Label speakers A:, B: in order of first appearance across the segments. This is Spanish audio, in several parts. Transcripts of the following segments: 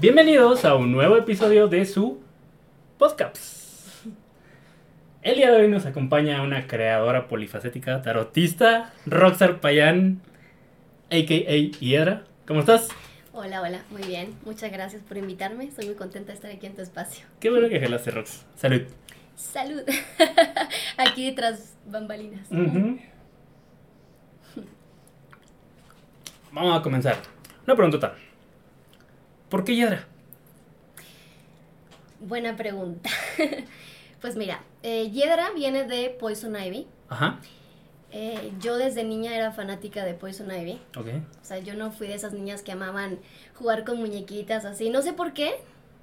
A: Bienvenidos a un nuevo episodio de su podcast. El día de hoy nos acompaña una creadora polifacética, tarotista, Roxar Payán, a.k.a. Hiedra. ¿Cómo estás?
B: Hola, hola, muy bien. Muchas gracias por invitarme. Estoy muy contenta de estar aquí en tu espacio.
A: Qué bueno que gelaste, Rox. Salud.
B: Salud. aquí tras bambalinas.
A: Vamos a comenzar. Una preguntota. ¿Por qué Hiedra?
B: Buena pregunta. pues mira, eh, Hiedra viene de Poison Ivy.
A: Ajá.
B: Eh, yo desde niña era fanática de Poison Ivy.
A: Ok.
B: O sea, yo no fui de esas niñas que amaban jugar con muñequitas así. No sé por qué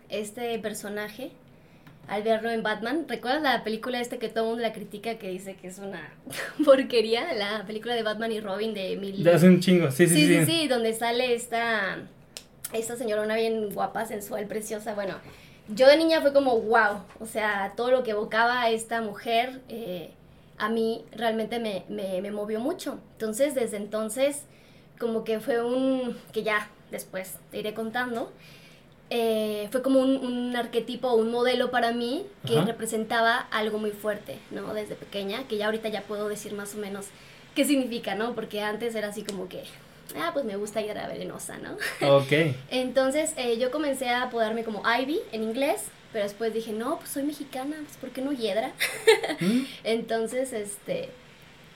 B: este personaje, al verlo en Batman, ¿recuerdas la película este que todo el mundo la critica que dice que es una porquería? La película de Batman y Robin de mil...
A: De hace un chingo. Sí, sí,
B: Sí,
A: sí.
B: sí, sí, donde sale esta, esta señorona bien guapa, sensual, preciosa. Bueno, yo de niña fue como wow, o sea, todo lo que evocaba esta mujer eh, a mí realmente me, me, me movió mucho. Entonces, desde entonces, como que fue un, que ya después te iré contando, eh, fue como un, un arquetipo, un modelo para mí que
A: Ajá.
B: representaba algo muy fuerte, ¿no? Desde pequeña, que ya ahorita ya puedo decir más o menos qué significa, ¿no? Porque antes era así como que, ah, pues me gusta Hiedra venenosa, ¿no?
A: Ok.
B: Entonces eh, yo comencé a apodarme como Ivy en inglés, pero después dije, no, pues soy mexicana, pues ¿por qué no Hiedra?
A: Mm,
B: Entonces, este,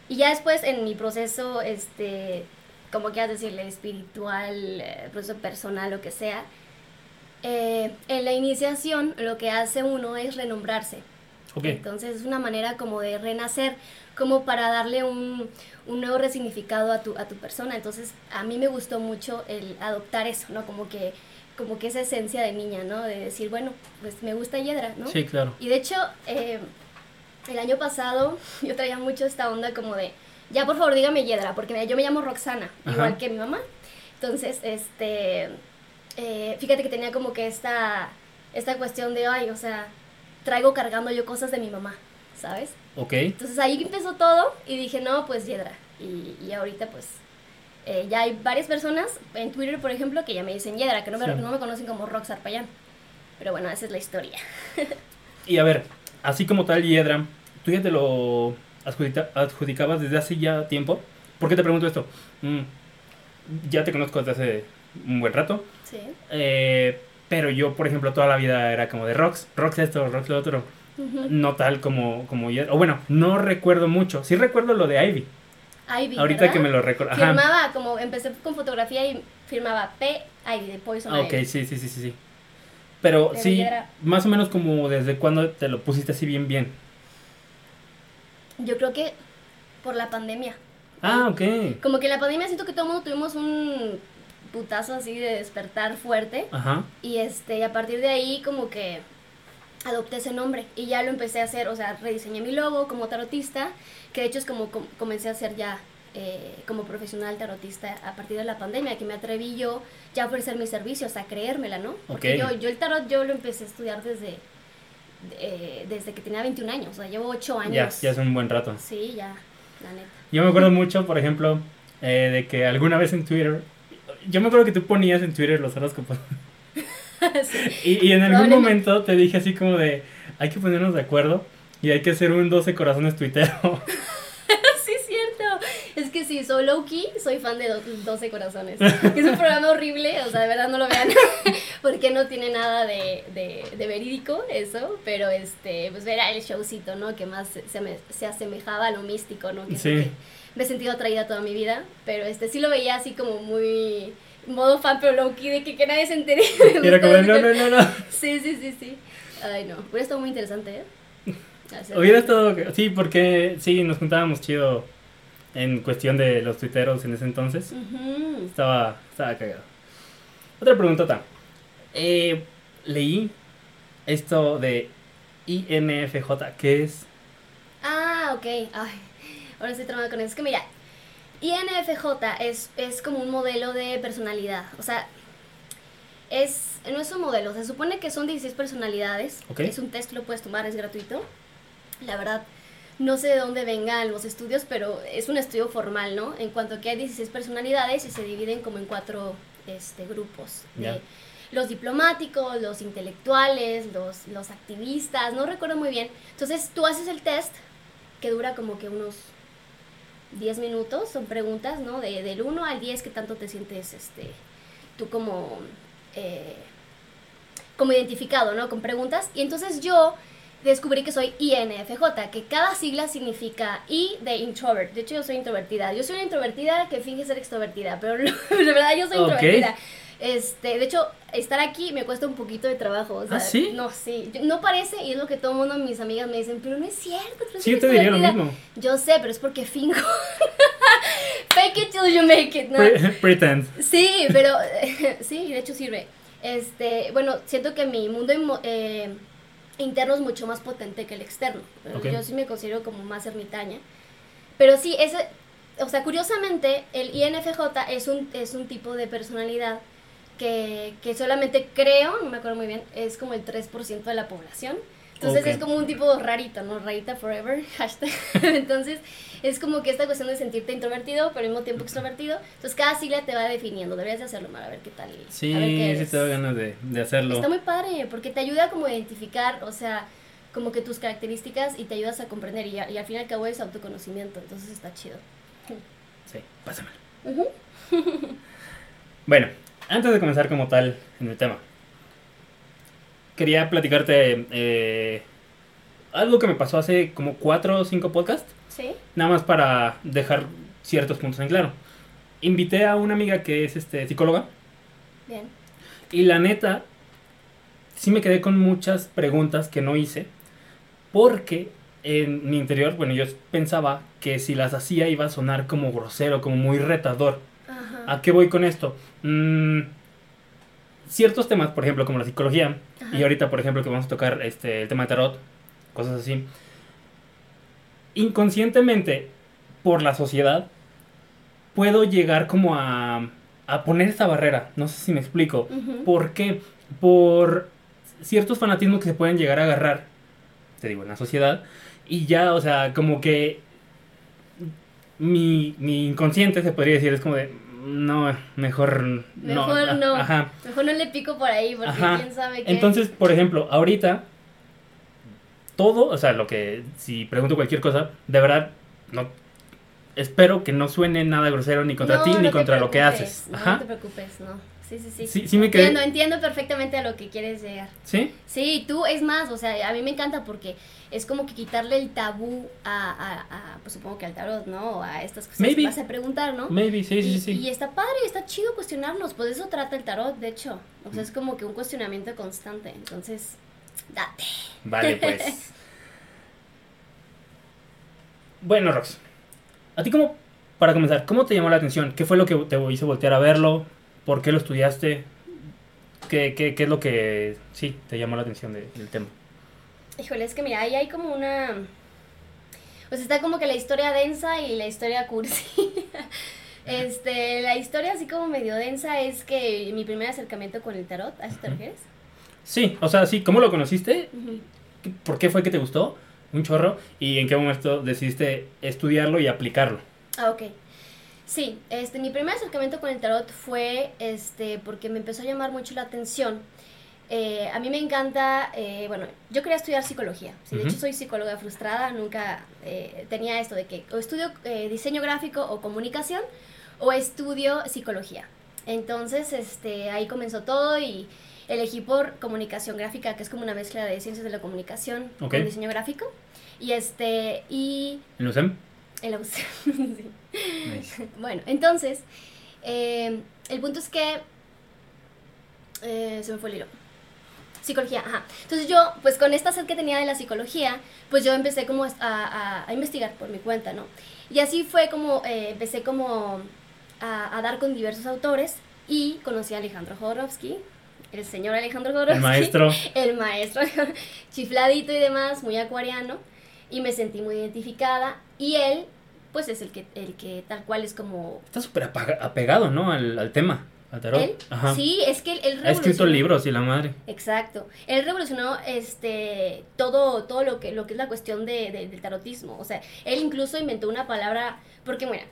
B: y ya después en mi proceso, este, como quieras decirle, espiritual, eh, proceso personal, lo que sea, eh, en la iniciación lo que hace uno es renombrarse.
A: Ok.
B: Entonces es una manera como de renacer, como para darle un, un nuevo resignificado a tu, a tu persona. Entonces a mí me gustó mucho el adoptar eso, ¿no? Como que, como que esa esencia de niña, ¿no? De decir, bueno, pues me gusta Hiedra, ¿no?
A: Sí, claro.
B: Y de hecho, eh, el año pasado yo traía mucho esta onda como de, ya por favor dígame Hiedra, porque yo me llamo Roxana,
A: Ajá.
B: igual que mi mamá. Entonces, este, eh, fíjate que tenía como que esta, esta cuestión de, ay, o sea, traigo cargando yo cosas de mi mamá, ¿sabes?
A: Ok.
B: Entonces ahí empezó todo y dije, no, pues Hiedra. Y, y ahorita pues eh, ya hay varias personas en Twitter, por ejemplo, que ya me dicen Hiedra, que no me,
A: Sí.
B: no me conocen como Roxar Payán. Pero bueno, esa es la historia.
A: Y a ver, así como tal Hiedra, ¿tú ya te lo adjudica- adjudicabas desde hace ya tiempo? ¿Por qué te pregunto esto? Mm, ya te conozco desde hace un buen rato,
B: Sí.
A: eh, pero yo, por ejemplo, toda la vida era como de Rox, Rox esto, Rox lo otro, No tal como, como Hiedra. O bueno, no recuerdo mucho, sí recuerdo lo de Ivy,
B: Ivy,
A: ahorita
B: ¿verdad?
A: que me lo recuerdo. Ajá.
B: Firmaba, como empecé con fotografía y firmaba P. Ivy de Poison
A: Ah, ok,
B: Ivy.
A: sí, sí, sí, sí, sí. Pero, sí, más o menos como desde cuando te lo pusiste así bien, bien.
B: Yo creo que por la pandemia.
A: Ah, ok.
B: Como que en la pandemia siento que todo el mundo tuvimos un putazo así de despertar fuerte.
A: Ajá.
B: Y este, y a partir de ahí como que adopté ese nombre y ya lo empecé a hacer, o sea, rediseñé mi logo como tarotista, que de hecho es como com- comencé a hacer ya eh, como profesional tarotista a partir de la pandemia, que me atreví yo ya a ofrecer mis servicios, a creérmela, ¿no? Porque yo, yo el tarot yo lo empecé a estudiar desde, eh, desde que tenía 21 años, o sea, llevo 8 años.
A: Ya, ya es un buen rato.
B: Sí, ya, la neta.
A: Yo me acuerdo mucho, por ejemplo, eh, de que alguna vez en Twitter, yo me acuerdo que tú ponías en Twitter los horóscopos.
B: Sí.
A: Y, y en algún momento te dije así como de, hay que ponernos de acuerdo y hay que hacer un 12 corazones tuitero.
B: Sí, es cierto. Es que sí, soy low key, soy fan de Do- 12 Corazones. Es un programa horrible, o sea, de verdad no lo vean, porque no tiene nada de, de, de verídico eso, pero este, pues era el showcito, ¿no? Que más se, se, me- se asemejaba a lo místico, ¿no? Que
A: Sí.
B: que me he sentido atraída toda mi vida, pero este sí lo veía así como muy modo fan, pero low key, de que, que nadie se entere.
A: Era como, no, no, no, no.
B: Sí, sí, sí, sí. Ay, no, hubiera estado muy interesante, ¿eh? Hacer-
A: Hubiera estado, sí, porque sí, nos juntábamos chido en cuestión de los tuiteros en ese entonces. Estaba, estaba cagado. Otra preguntota. Eh, leí esto de INFJ, ¿qué es?
B: Ah, ok. Ay, ahora estoy tramada con eso. Es que mira, INFJ es, es como un modelo de personalidad. O sea, es, no es un modelo. Se supone que son 16 personalidades. Es un test, lo puedes tomar, es gratuito. La verdad, no sé de dónde vengan los estudios, pero es un estudio formal, ¿no? En cuanto a que hay 16 personalidades y se dividen como en cuatro este, grupos. de- los diplomáticos, los intelectuales, los, los activistas, no recuerdo muy bien. Entonces tú haces el test que dura como que unos 10 minutos, son preguntas, ¿no? De, del 1 al 10, ¿qué tanto te sientes este, tú como, eh, como identificado, ¿no? Con preguntas. Y entonces yo descubrí que soy INFJ, que cada sigla significa I de introvert. De hecho, yo soy introvertida. Yo soy una introvertida que finge ser extrovertida, pero de verdad yo soy introvertida. Este, de hecho, estar aquí me cuesta un poquito de trabajo. O sea,
A: ¿Ah, sí?
B: No, sí. No parece, y es lo que todo el mundo, mis amigas me dicen, pero no es cierto.
A: sí, yo te diría lo mismo.
B: Yo sé, pero es porque fingo. Fake it till you make it, ¿no?
A: pretend.
B: Sí, pero sí, de hecho sirve. Este, bueno, siento que mi mundo eh, interno es mucho más potente que el externo. Yo sí me considero como más ermitaña. Pero sí, ese, o sea, curiosamente, el INFJ es un, es un tipo de personalidad que, que, solamente creo, no me acuerdo muy bien, es como el 3% de la población. Entonces es como un tipo rarito, ¿no? Rarita forever, hashtag. Entonces es como que esta cuestión de sentirte introvertido, pero al mismo tiempo extrovertido. Entonces cada sigla te va definiendo. Deberías de hacerlo, Mara, a ver qué tal.
A: Sí, sí te doy ganas de, de hacerlo.
B: Está muy padre, porque te ayuda como a identificar, o sea, como que tus características y te ayudas a comprender. Y, y al fin y al cabo es autoconocimiento, entonces está chido.
A: Sí, pásamelo. bueno, antes de comenzar como tal en el tema, quería platicarte eh, algo que me pasó hace como cuatro o cinco podcasts.
B: Sí.
A: Nada más para dejar ciertos puntos en claro. Invité a una amiga que es este, psicóloga.
B: Bien.
A: Y la neta, sí me quedé con muchas preguntas que no hice. Porque en mi interior, bueno, yo pensaba que si las hacía iba a sonar como grosero, como muy retador. ¿A qué voy con esto? Mm, ciertos temas, por ejemplo, como la psicología, y ahorita, por ejemplo, que vamos a tocar este, el tema de tarot, cosas así, inconscientemente, por la sociedad, puedo llegar como a, a poner esta barrera. No sé si me explico. ¿Por qué? Por ciertos fanatismos que se pueden llegar a agarrar, te digo, en la sociedad, y ya, o sea, como que mi, mi inconsciente, se podría decir, es como de, no, mejor no.
B: Mejor no. Ajá. Mejor no le pico por ahí porque quién sabe qué.
A: Entonces, por ejemplo, ahorita, todo, o sea, lo que, si pregunto cualquier cosa, de verdad, no. Espero que no suene nada grosero ni contra ti ni contra lo que haces.
B: Ajá. No te preocupes, no. Sí, sí, sí.
A: Sí, sí me quedé...
B: Entiendo, perfectamente a lo que quieres llegar.
A: ¿Sí?
B: Sí, tú, es más, o sea, a mí me encanta porque es como que quitarle el tabú a, a, a pues supongo que al tarot, ¿no? A estas cosas que vas a preguntar, ¿no?
A: Maybe, sí, sí, sí.
B: Y está padre, está chido cuestionarnos, pues eso trata el tarot, de hecho. O sea, es como que un cuestionamiento constante, entonces, date.
A: Vale, pues. bueno, Rox, a ti como, para comenzar, ¿cómo te llamó la atención? ¿Qué fue lo que te hizo voltear a verlo? ¿Por qué lo estudiaste? ¿Qué, qué, qué es lo que, sí, te llamó la atención del tema?
B: Híjole, es que mira, ahí hay como una... Pues está como que la historia densa y la historia cursi. este, la historia así como medio densa es que mi primer acercamiento con el tarot, ¿a eso te refieres?
A: Sí, o sea, sí, ¿cómo lo conociste? ¿Por qué fue que te gustó? Un chorro. ¿Y en qué momento decidiste estudiarlo y aplicarlo?
B: Ah, ok. Sí, este, mi primer acercamiento con el tarot fue este, porque me empezó a llamar mucho la atención eh, a mí me encanta, eh, bueno, yo quería estudiar psicología. De hecho, soy psicóloga frustrada, nunca eh, tenía esto de que o estudio diseño gráfico o comunicación o estudio psicología. Entonces, este, ahí comenzó todo y elegí por comunicación gráfica, que es como una mezcla de ciencias de la comunicación con diseño gráfico. Y este, y...
A: ¿En la USEM?
B: En la USEM, sí. Bueno, entonces, el punto es que... se me fue el hilo. Psicología, ajá. Entonces yo, pues con esta sed que tenía de la psicología, pues yo empecé como a, a, investigar por mi cuenta, ¿no? Y así fue como eh, empecé como a, a, dar con diversos autores y conocí a Alejandro Jodorowsky, el señor Alejandro Jodorowsky.
A: El maestro.
B: El maestro, chifladito y demás, muy acuariano, y me sentí muy identificada. Y él, pues es el que, el que tal cual es como...
A: Está súper apegado, ¿no? Al, al tema.
B: ¿Él? Sí, es que él, él
A: Ha escrito libros y la madre.
B: Exacto. Él revolucionó este todo todo lo que lo que es la cuestión de, del tarotismo. O sea, él incluso inventó una palabra porque bueno,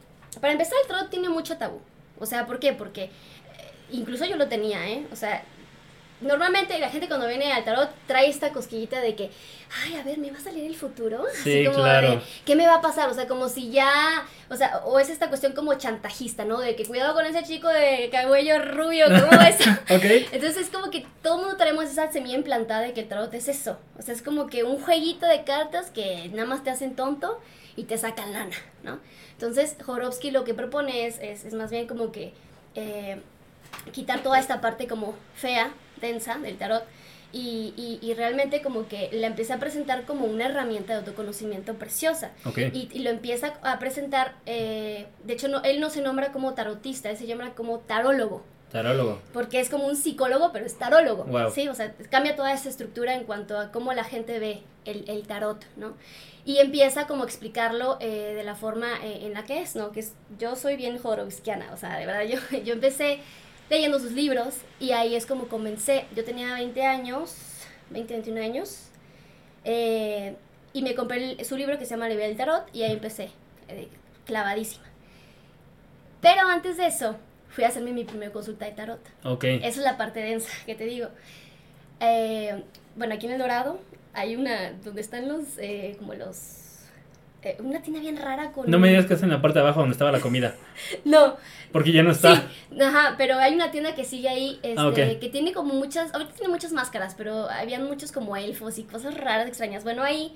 B: para empezar el tarot tiene mucho tabú. O sea, ¿por qué? Porque eh, incluso yo lo tenía, ¿eh? O sea, normalmente la gente cuando viene al tarot trae esta cosquillita de que, ay, a ver, ¿me va a salir el futuro?
A: Sí, claro.
B: ¿qué me va a pasar? O sea, como si ya, o sea, o es esta cuestión como chantajista, ¿no? De que cuidado con ese chico de cabello rubio, ¿cómo es?
A: ok.
B: Entonces es como que todo mundo tenemos esa semilla implantada de que el tarot es eso. O sea, es como que un jueguito de cartas que nada más te hacen tonto y te sacan lana, ¿no? Entonces, Jorovsky lo que propone es, es, más bien como que eh, quitar toda esta parte como fea, densa del tarot y, y, realmente como que la empieza a presentar como una herramienta de autoconocimiento preciosa. Y, y, lo empieza a presentar, eh, de hecho no, él no se nombra como tarotista, él se llama como tarólogo.
A: Tarólogo.
B: Porque es como un psicólogo, pero es tarólogo. Sí, o sea, cambia toda esa estructura en cuanto a cómo la gente ve el, el tarot, ¿no? Y empieza como a explicarlo eh, de la forma eh, en la que es, ¿no? Que es, yo soy bien jorovskiana, o sea, de verdad, yo, yo empecé leyendo sus libros y ahí es como comencé. Yo tenía 20 años, 20, 21 años, eh, y me compré su libro que se llama La del Tarot y ahí empecé, clavadísima. Pero antes de eso, fui a hacerme mi primera consulta de tarot.
A: Ok.
B: Esa es la parte densa que te digo. Eh, bueno, aquí en El Dorado hay una donde están los, eh, como los... Eh, una tienda bien rara con...
A: No me digas que es en la parte de abajo donde estaba la comida.
B: no.
A: Porque ya no está.
B: Sí, ajá, pero hay una tienda que sigue ahí, ah, este, que tiene como muchas, ahorita tiene muchas máscaras, pero habían muchos como elfos y cosas raras, extrañas. Bueno, ahí,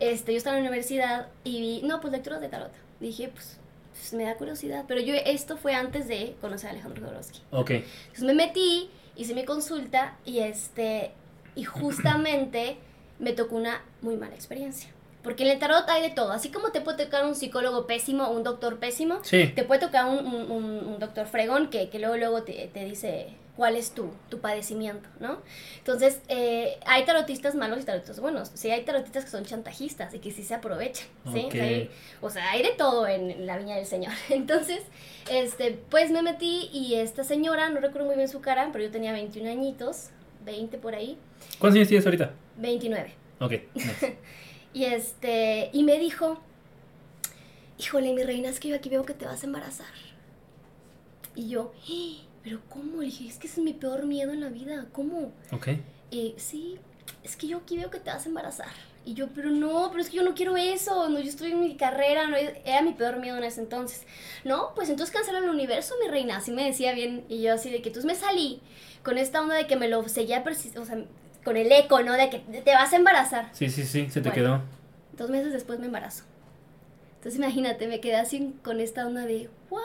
B: este, yo estaba en la universidad y vi, no, pues lecturas de tarot. Dije, pues, pues, me da curiosidad, pero yo, esto fue antes de conocer a Alejandro Jodorowsky.
A: Ok.
B: Entonces me metí, hice mi consulta y este, y justamente me tocó una muy mala experiencia. Porque en el tarot hay de todo. Así como te puede tocar un psicólogo pésimo un doctor pésimo, te puede tocar un, un, doctor fregón que, que luego, luego te, te, dice cuál es tu, tu padecimiento, ¿no? Entonces, eh, hay tarotistas malos y tarotistas buenos. Sí, hay tarotistas que son chantajistas y que sí se aprovechan, ¿sí? O sea, hay de todo en, la viña del Señor. Entonces, este, pues me metí y esta señora, no recuerdo muy bien su cara, pero yo tenía 21 añitos, 20 por ahí.
A: ¿Cuántos años tienes ahorita?
B: 29.
A: Ok.
B: y este, y me dijo, híjole, mi reina, es que yo aquí veo que te vas a embarazar. Y yo, ¡Ah! pero ¿cómo? Le dije, es que ese es mi peor miedo en la vida, ¿cómo?
A: Ok.
B: Eh, sí, es que yo aquí veo que te vas a embarazar. Y yo, pero no, pero es que yo no quiero eso, no, yo estoy en mi carrera, no, era mi peor miedo en ese entonces. No, pues entonces cancela el universo, mi reina, así me decía bien. Y yo así de que entonces me salí con esta onda de que me lo seguía, o sea, con el eco, ¿no? De que te vas a embarazar.
A: Sí, sí, sí, se te quedó.
B: Dos meses después me embarazo. Entonces imagínate, me quedé así con esta onda de, ¿what?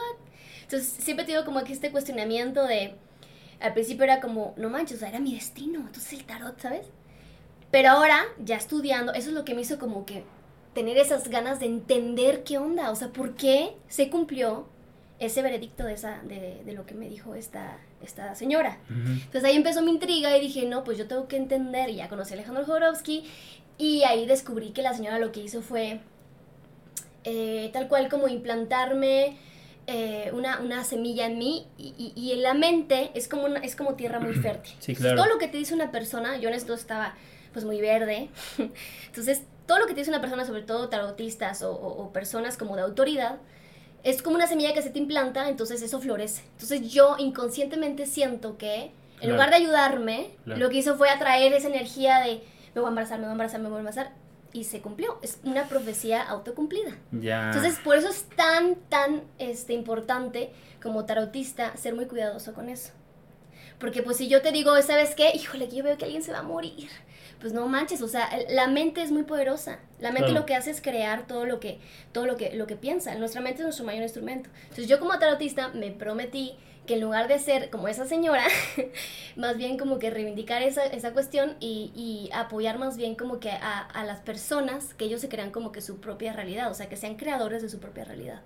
B: Entonces siempre tengo como aquí este cuestionamiento de, al principio era como, no manches, o sea, era mi destino, entonces el tarot, ¿sabes? Pero ahora, ya estudiando, eso es lo que me hizo como que tener esas ganas de entender qué onda, o sea, por qué se cumplió ese veredicto de, esa, de, de lo que me dijo esta, esta señora. Entonces ahí empezó mi intriga y dije, no, pues yo tengo que entender, y ya conocí a Alejandro Jodorowsky, y ahí descubrí que la señora lo que hizo fue eh, tal cual como implantarme eh, una, una, semilla en mí y, y, en la mente es como, una, es como tierra muy fértil.
A: Sí, claro.
B: todo lo que te dice una persona, yo en esto estaba pues muy verde, entonces todo lo que te dice una persona, sobre todo tarotistas o, o personas como de autoridad, es como una semilla que se te implanta, entonces eso florece. Entonces yo inconscientemente siento que en lugar de ayudarme, lo que hizo fue atraer esa energía de me voy a embarazar, me voy a embarazar, me voy a embarazar. Y se cumplió. Es una profecía autocumplida.
A: Ya.
B: Entonces, por eso es tan, tan este, importante como tarotista ser muy cuidadoso con eso. Porque pues si yo te digo, ¿sabes qué? Híjole, que yo veo que alguien se va a morir pues no manches, o sea, la mente es muy poderosa. La mente lo que hace es crear todo lo que, todo lo que, lo que piensa. Nuestra mente es nuestro mayor instrumento. Entonces yo como tarotista me prometí que en lugar de ser como esa señora, más bien como que reivindicar esa, esa cuestión y, y, apoyar más bien como que a, a, las personas que ellos se crean como que su propia realidad, o sea, que sean creadores de su propia realidad.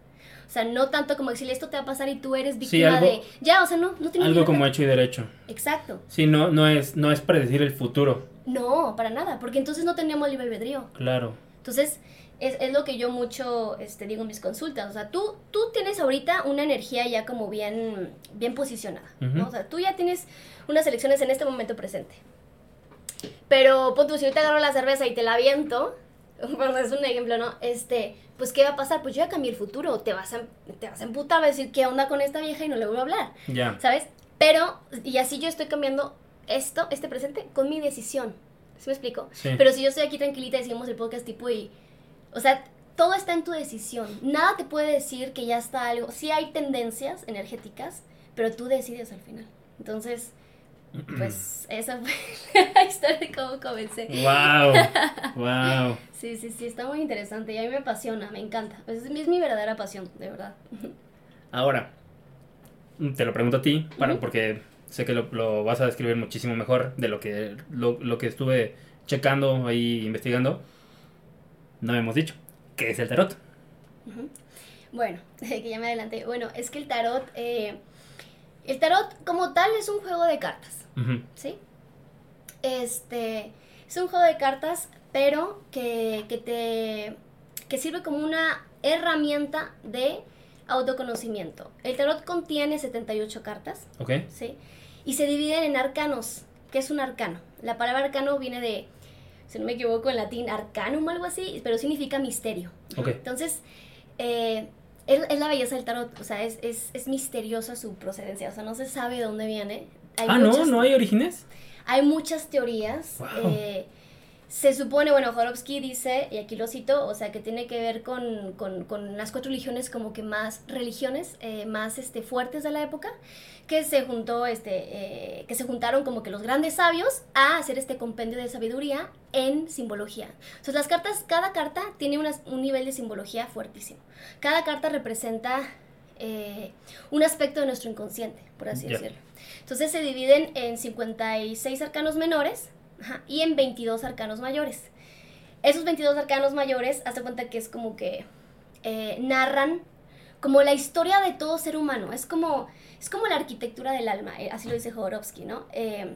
B: O sea, no tanto como decirle esto te va a pasar y tú eres víctima de... Ya, o sea, no, no tiene
A: Algo como hecho y derecho.
B: Exacto.
A: Sí, no, no, es, no es predecir el futuro.
B: No, para nada, porque entonces no teníamos libre albedrío.
A: Claro.
B: Entonces, es, es, lo que yo mucho este, digo en mis consultas. O sea, tú, tú tienes ahorita una energía ya como bien, bien posicionada. ¿no? O sea, tú ya tienes unas elecciones en este momento presente. Pero, pon si yo te agarro la cerveza y te la aviento, bueno, es un ejemplo, ¿no? Este, pues, ¿qué va a pasar? Pues yo ya cambié el futuro. Te vas a, te vas a emputar, a decir, ¿qué onda con esta vieja? Y no le vuelvo a hablar.
A: Ya.
B: ¿Sabes? Pero, y así yo estoy cambiando esto, este presente, con mi decisión. ¿Sí me explico?
A: Sí.
B: Pero si yo estoy aquí tranquilita y seguimos el podcast tipo y... O sea, todo está en tu decisión. Nada te puede decir que ya está algo. Sí hay tendencias energéticas, pero tú decides al final. Entonces, pues esa fue la historia de cómo comencé.
A: Wow, wow.
B: Sí, sí, sí, está muy interesante y a mí me apasiona, me encanta. Pues es, mi- es mi verdadera pasión, de verdad.
A: Ahora, te lo pregunto a ti, para, porque sé que lo, lo vas a describir muchísimo mejor de lo que, lo, lo que estuve checando ahí, investigando. No hemos dicho. ¿Qué es el tarot?
B: Bueno, que ya me adelanté. Bueno, es que el tarot, eh, el tarot como tal es un juego de cartas, ¿sí? Este, es un juego de cartas, pero que, que te, que sirve como una herramienta de autoconocimiento. El tarot contiene 78 cartas,
A: ¿Ok?
B: ¿sí? Y se dividen en arcanos. ¿Qué es un arcano? La palabra arcano viene de, si no me equivoco, en latín arcanum o algo así, pero significa misterio.
A: Ok.
B: Entonces, eh, es, es la belleza del tarot, o sea, es, es, es misteriosa su procedencia, o sea, no se sabe de dónde viene. Hay
A: ah, no, no hay orígenes.
B: hay muchas teorías.
A: Wow.
B: eh, se supone, bueno, Jorovsky dice, y aquí lo cito, o sea, que tiene que ver con, con- con las cuatro religiones como que más religiones, eh, más este, fuertes de la época, que se juntó, este, eh, que se juntaron como que los grandes sabios a hacer este compendio de sabiduría en simbología. Entonces las cartas, cada carta tiene unas- un nivel de simbología fuertísimo. Cada carta representa eh, un aspecto de nuestro inconsciente, por así decirlo. Entonces se dividen en 56 arcanos menores ajá, y en 22 arcanos mayores. Esos 22 arcanos mayores, hazte cuenta que es como que eh, narran como la historia de todo ser humano. Es como, es como la arquitectura del alma, eh, así lo dice Jodorowsky, ¿no? Eh,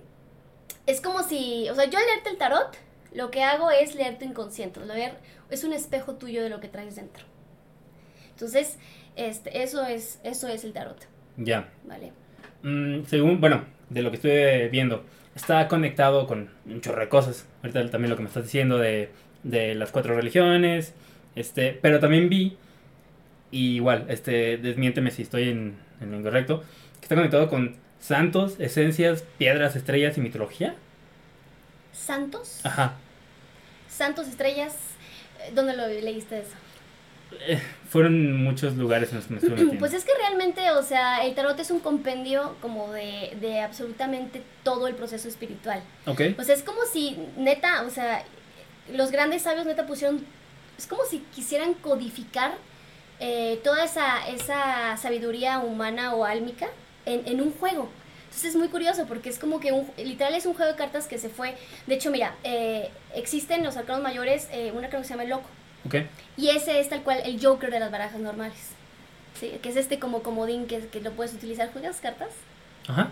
B: es como si, o sea, yo al leerte el tarot, lo que hago es leer tu inconsciente, leer, es un espejo tuyo de lo que traes dentro. Entonces, este, eso es, eso es el tarot,
A: Ya.
B: ¿vale?
A: Mm, según, bueno, de lo que estuve viendo, está conectado con un chorro de cosas. Ahorita también lo que me estás diciendo de, de las cuatro religiones. Este, pero también vi, y igual, este, desmiénteme si estoy en, en lo incorrecto, que está conectado con santos, esencias, piedras, estrellas y mitología.
B: Santos,
A: Ajá.
B: santos, estrellas, ¿dónde lo leíste eso?
A: Eh, fueron muchos lugares en los que me estuve metiendo.
B: Pues es que realmente, o sea, el tarot es un compendio como de, de absolutamente todo el proceso espiritual.
A: ok.
B: O sea, es como si, neta, o sea, los grandes sabios neta pusieron, es como si quisieran codificar eh, toda esa, esa sabiduría humana o álmica en, en un juego. Entonces es muy curioso porque es como que un, literal es un juego de cartas que se fue. De hecho, mira, eh, existen en los arcanos mayores eh, un arcano que se llama el loco.
A: Ok.
B: Y ese es tal cual el Joker de las barajas normales. Sí, que es este como comodín que, que lo puedes utilizar. ¿Juegas cartas?
A: Ajá.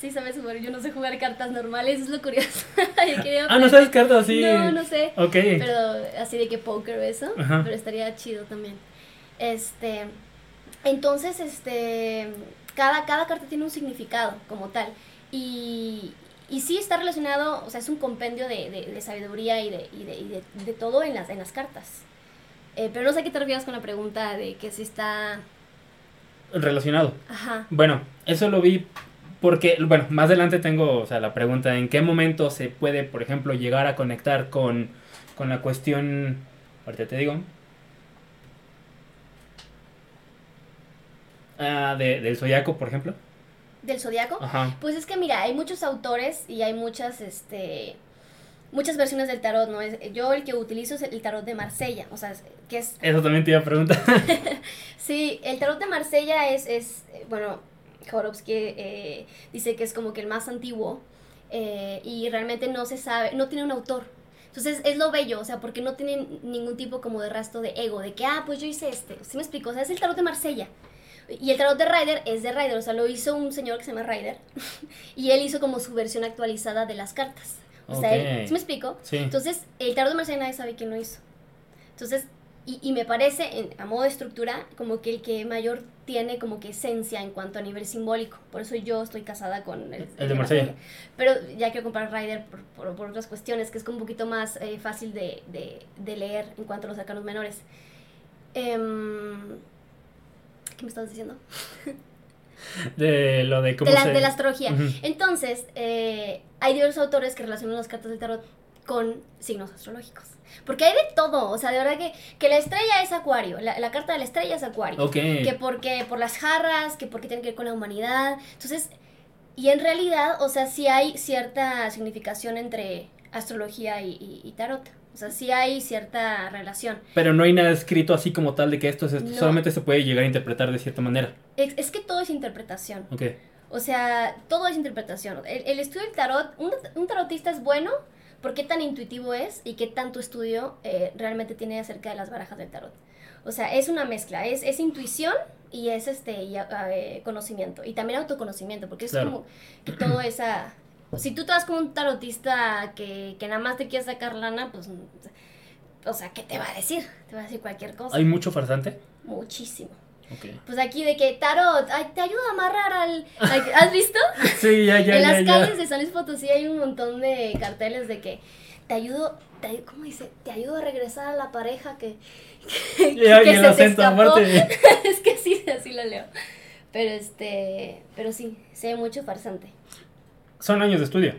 B: Sí, sabes jugar. Yo no sé jugar cartas normales, es lo curioso.
A: Ah, no sabes cartas así.
B: No, no sé.
A: Ok.
B: Pero así de que póker o eso.
A: Ajá.
B: Pero estaría chido también. Este. Entonces, este. Cada, cada carta tiene un significado como tal. Y, y sí está relacionado, o sea, es un compendio de, de- de sabiduría y, de, y, de, y de- de todo en las, en las cartas. Eh, pero no sé a qué te refieres con la pregunta de que si está.
A: Relacionado.
B: Ajá.
A: Bueno, eso lo vi porque, bueno, más adelante tengo, o sea, la pregunta, ¿en qué momento se puede, por ejemplo, llegar a conectar con, con la cuestión, ahorita te digo, ah, de, del zodiaco, por ejemplo?
B: Del zodiaco.
A: Ajá.
B: Pues es que mira, hay muchos autores y hay muchas, este, muchas versiones del tarot, ¿no? Es- Yo el que utilizo es el tarot de Marsella, o sea, que es,
A: Eso también te iba a preguntar.
B: sí, el tarot de Marsella es, es eh, bueno, Jorovsky eh, dice que es como que el más antiguo eh, y realmente no se sabe, no tiene un autor. Entonces es lo bello, o sea, porque no tiene ningún tipo como de rastro de ego, de que, ah, pues yo hice este, ¿sí me explico? O sea, es el tarot de Marsella. Y el tarot de Ryder es de Ryder, o sea, lo hizo un señor que se llama Ryder. y él hizo como su versión actualizada de las cartas. O sea, él-. ¿sí me explico?
A: Sí.
B: Entonces, el tarot de Marsella nadie sabe quién lo hizo. Entonces, y, y me parece, en- a modo de estructura, como que el que mayor tiene como que esencia en cuanto a nivel simbólico. Por eso yo estoy casada con el,
A: El de Marsella.
B: Pero ya quiero comprar Rider por, por, por otras cuestiones, que es como un poquito más eh, fácil de, de, de leer en cuanto a los arcanos menores. Em, ¿Qué me estabas diciendo?
A: de lo de cómo
B: de la,
A: se-
B: de la astrología.
A: Ujú.
B: Entonces, eh, hay diversos autores que relacionan las cartas del tarot con signos astrológicos. Porque hay de todo, o sea, de verdad que, que la estrella es acuario, la, la carta de la estrella es acuario.
A: Ok.
B: Que porque por las jarras, que porque tiene que ver con la humanidad. Entonces, y en realidad, o sea, sí hay cierta significación entre astrología y, y- y tarot. O sea, sí hay cierta relación.
A: Pero no hay nada escrito así como tal de que esto es esto.
B: No.
A: Solamente se puede llegar a interpretar de cierta manera.
B: Es, es que todo es interpretación.
A: Ok.
B: O sea, todo es interpretación. El, el estudio del tarot, un, un tarotista es bueno por qué tan intuitivo es y qué tanto estudio eh, realmente tiene acerca de las barajas del tarot. O sea, es una mezcla, es, es intuición y es este y, eh, conocimiento. Y también autoconocimiento, porque es
A: Claro.
B: como que todo esa... Si tú te vas con un tarotista que, que nada más te quiere sacar lana, pues... O sea, ¿qué te va a decir? Te va a decir cualquier cosa.
A: ¿Hay mucho farsante?
B: Muchísimo.
A: Ok.
B: Pues aquí de que tarot, ay, te ayuda a amarrar al... al- ¿Has visto?
A: Sí, ya, ya,
B: en las
A: ya.
B: calles de San Luis Potosí hay un montón de carteles de que te ayudo, te, ¿cómo dice? Te ayudo a regresar a la pareja que, que,
A: Ya,
B: que
A: el
B: se te
A: acento, aparte.
B: es que sí, así lo leo. Pero este, pero sí, sí hay mucho farsante.
A: Son años de estudio.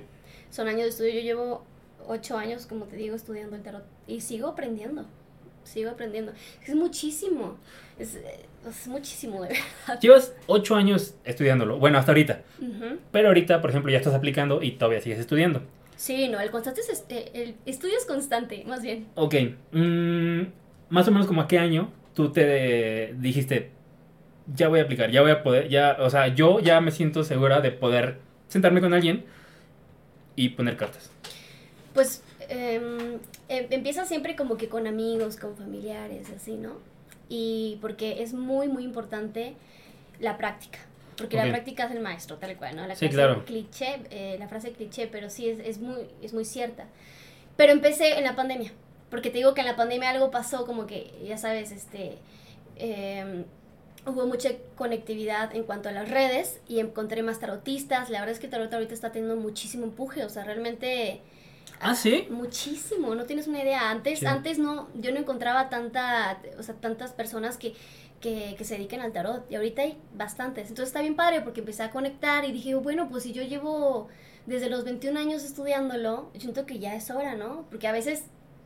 B: Son años de estudio, yo llevo ocho años, como te digo, estudiando el tarot y sigo aprendiendo, sigo aprendiendo. Es muchísimo, es, es muchísimo de verdad.
A: Llevas ocho años estudiándolo. Bueno, hasta ahorita. Pero ahorita, por ejemplo, ya estás aplicando y todavía sigues estudiando.
B: Sí, no, el constante es, este, el estudio es constante, más bien.
A: Ok. mm, más o menos como a qué año tú te dijiste, ya voy a aplicar, ya voy a poder, ya, o sea, yo ya me siento segura de poder sentarme con alguien y poner cartas.
B: Pues em, em- empieza siempre como que con amigos, con familiares, así, ¿no? Y porque es muy, muy importante la práctica. Porque la práctica es el maestro, tal cual, ¿no? La
A: Sí, claro.
B: cliché, eh, la frase cliché, pero sí es, es, muy, es muy cierta. Pero empecé en la pandemia. Porque te digo que en la pandemia algo pasó como que, ya sabes, este... em, hubo mucha conectividad en cuanto a las redes y encontré más tarotistas. La verdad es que tarot ahorita está teniendo muchísimo empuje. O sea, realmente...
A: Ah, ¿sí?
B: Muchísimo, no tienes una idea. Antes,
A: Sí.
B: antes no, yo no encontraba tanta, o sea, tantas personas que, que, que se dediquen al tarot. Y ahorita hay bastantes. Entonces está bien padre porque empecé a conectar y dije, bueno, pues si yo llevo desde los 21 años estudiándolo, yo siento que ya es hora, ¿no? Porque a veces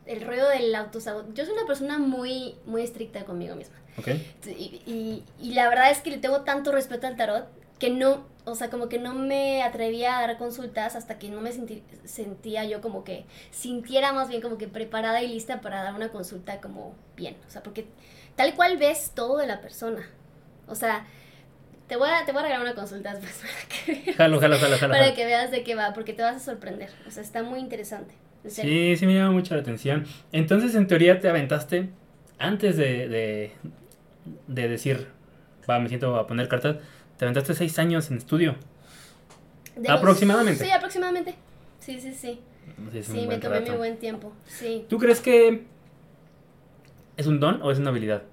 B: el rollo del autosabotaje. Yo soy una persona muy, muy estricta conmigo misma.
A: Ok.
B: Y, y, y la verdad es que le tengo tanto respeto al tarot que no, o sea, como que no me atrevía a dar consultas hasta que no me sentí- sentía yo como que sintiera más bien como que preparada y lista para dar una consulta como bien. O sea, porque tal cual ves todo de la persona. O sea, te voy a, te voy a regalar una consulta después para que, veas-
A: Jalo, jalo, jalo, jalo.
B: para que veas de qué va, porque te vas a sorprender. O sea, está muy interesante.
A: Sí, sí me llama mucho la atención. Entonces, en teoría, te aventaste antes de, de, de decir, va, me siento a poner cartas, te aventaste seis años en estudio.
B: De-
A: Aproximadamente.
B: Sí, aproximadamente. Sí, sí, sí.
A: Sí,
B: me tomé
A: rato.
B: mi buen tiempo. Sí,
A: ¿Tú crees que es un don o es una habilidad?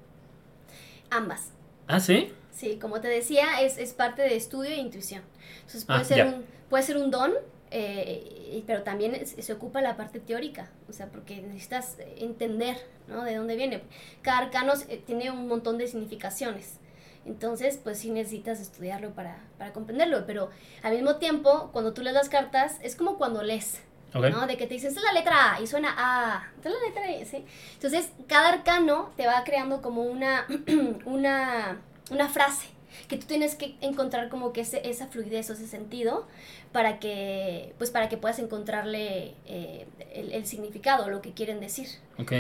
B: ambas.
A: Ah, sí.
B: Sí, como te decía, es, es parte de estudio e intuición. Entonces puede,
A: Ah,
B: ser,
A: ya.
B: un, puede ser un don, eh, pero también se ocupa la parte teórica, o sea, porque necesitas entender, ¿no? De dónde viene. Cada arcano eh, tiene un montón de significaciones. Entonces, pues sí necesitas estudiarlo para, para comprenderlo, pero al mismo tiempo, cuando tú lees las cartas, es como cuando lees,
A: Ok.
B: ¿no? De que te dicen, esta es la letra A y suena A, esta es la letra E, ¿sí? Entonces, cada arcano te va creando como una, una, una frase que tú tienes que encontrar como que ese, esa fluidez o ese sentido para que, pues para que puedas encontrarle eh, el, el significado, lo que quieren decir.
A: Ok.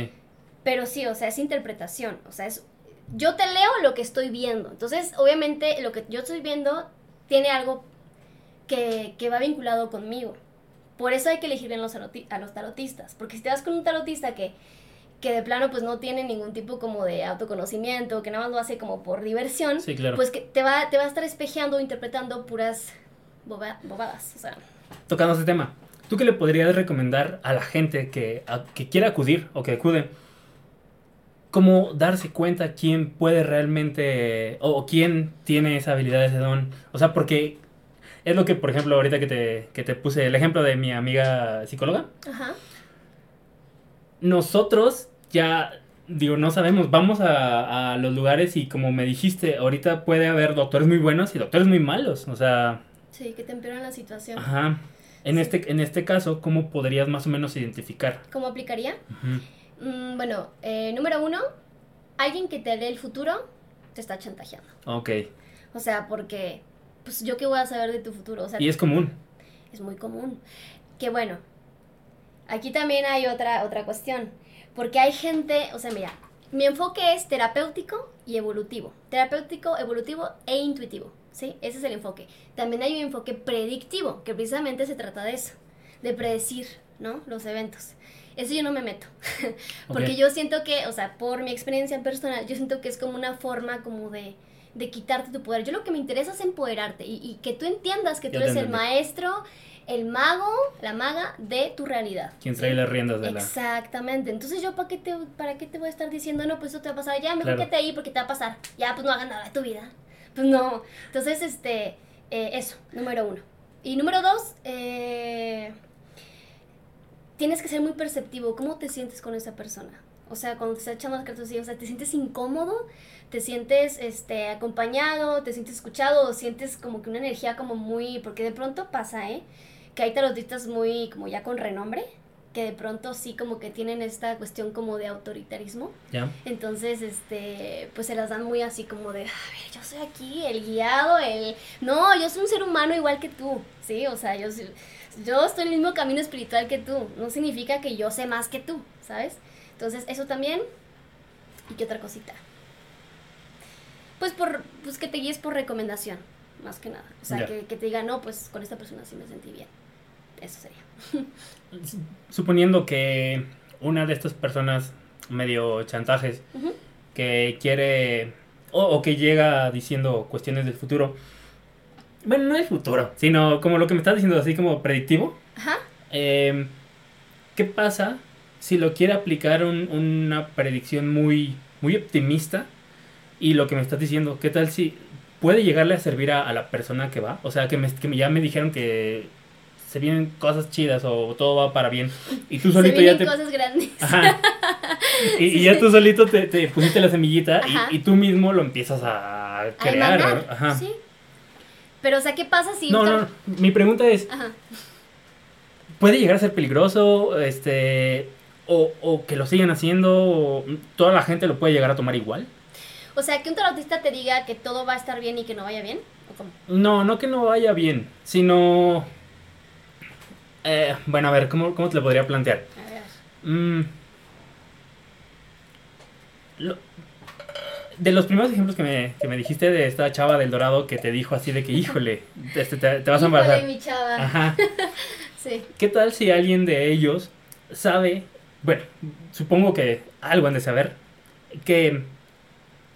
B: Pero sí, o sea, es interpretación, o sea, es, yo te leo lo que estoy viendo. Entonces, obviamente, lo que yo estoy viendo tiene algo que, que va vinculado conmigo. Por eso hay que elegir bien los a los tarotistas. Porque si te vas con un tarotista que, que de plano pues no tiene ningún tipo como de autoconocimiento, que nada más lo hace como por diversión,
A: Sí, claro.
B: pues que te va, te va a estar espejeando interpretando puras boba- bobadas. O sea,
A: Tocando ese tema, ¿tú qué le podrías recomendar a la gente que, a- que quiera acudir o que acude? ¿Cómo darse cuenta quién puede realmente o, o quién tiene esa habilidad, ese don? O sea, porque es lo que, por ejemplo, ahorita que te, que te puse el ejemplo de mi amiga psicóloga,
B: ajá.
A: nosotros ya digo, no sabemos, vamos a, a, los lugares y como me dijiste, ahorita puede haber doctores muy buenos y doctores muy malos, o sea...
B: Sí, que te empeoran la situación.
A: Ajá. En, este, en este caso, ¿cómo podrías más o menos identificar?
B: ¿Cómo aplicaría? Mm, bueno, eh, número uno, alguien que te dé el futuro te está chantajeando.
A: Ok.
B: O sea, porque, pues yo qué voy a saber de tu futuro. O sea,
A: y es común.
B: Es muy común. Que bueno, aquí también hay otra, otra cuestión. Porque hay gente, o sea, mira, mi enfoque es terapéutico y evolutivo. Terapéutico, evolutivo e intuitivo. ¿Sí? Ese es el enfoque. También hay un enfoque predictivo, que precisamente se trata de eso, de predecir, ¿no? Los eventos. Eso yo no me meto. Porque yo siento que, o sea, por mi experiencia personal, yo siento que es como una forma como de, de quitarte tu poder. Yo lo que me interesa es empoderarte y, y que tú entiendas que tú eres el maestro el mago, la maga de tu realidad.
A: Quien trae las riendas de
B: la... Exactamente. Entonces yo, ¿para qué, te, ¿para qué te voy a estar diciendo, no, pues eso te va a pasar? Ya, mejor que te ahí porque te va a pasar. Ya, pues no hagas nada de tu vida. Pues no. Entonces, este, eh, eso, número uno. Y número dos, eh, tienes que ser muy perceptivo. ¿Cómo te sientes con esa persona? O sea, cuando te está echando las cartas, o sea, ¿te sientes incómodo? ¿Te sientes este, acompañado? ¿Te sientes escuchado? ¿O sientes como que una energía como muy... Porque de pronto pasa, ¿eh? que hay tarotistas muy como ya con renombre, que de pronto sí como que tienen esta cuestión como de autoritarismo. Entonces, este, pues se las dan muy así como de, a ver, yo soy aquí, el guiado, el... No, yo soy un ser humano igual que tú, ¿sí? O sea, yo, yo estoy en el mismo camino espiritual que tú. No significa que yo sé más que tú, ¿sabes? Entonces, eso también. ¿Y qué otra cosita? Pues, por, pues que te guíes por recomendación, más que nada. O sea, que, que te diga, no, pues con esta persona sí me sentí bien. Eso sería.
A: Suponiendo que una de estas personas medio chantajes que quiere o, que llega diciendo cuestiones del futuro, bueno, no del futuro, sino como lo que me estás diciendo, así como predictivo.
B: Ajá.
A: Em, ¿Qué pasa si lo quiere aplicar una predicción muy, muy optimista? Y lo que me estás diciendo, ¿qué tal si puede llegarle a servir a, la persona que va? O sea, que, me, que ya me dijeron que se vienen cosas chidas o todo va para bien. Y tú solito
B: se
A: ya
B: te. cosas grandes.
A: Ajá. Y, ya tú solito te, te pusiste la semillita y, y, tú mismo lo empiezas a crear.
B: Ajá. Sí. Pero, o sea, ¿qué pasa si.?
A: No, no, mi pregunta es. Ajá. ¿Puede llegar a ser peligroso? Este. O, o que lo sigan haciendo, o toda la gente lo puede llegar a tomar igual.
B: O sea, que un tarotista te diga que todo va a estar bien y que no vaya bien, ¿o cómo?
A: No, no que no vaya bien, sino eh, bueno, a ver, ¿cómo, ¿cómo, te lo podría plantear? A ver. Mm. de los primeros ejemplos que me, que me, dijiste de esta chava del Dorado que te dijo así de que, híjole, este, te, vas a embarazar.
B: mi chava.
A: Ajá.
B: sí.
A: ¿Qué tal si alguien de ellos sabe, bueno, supongo que algo han de saber, que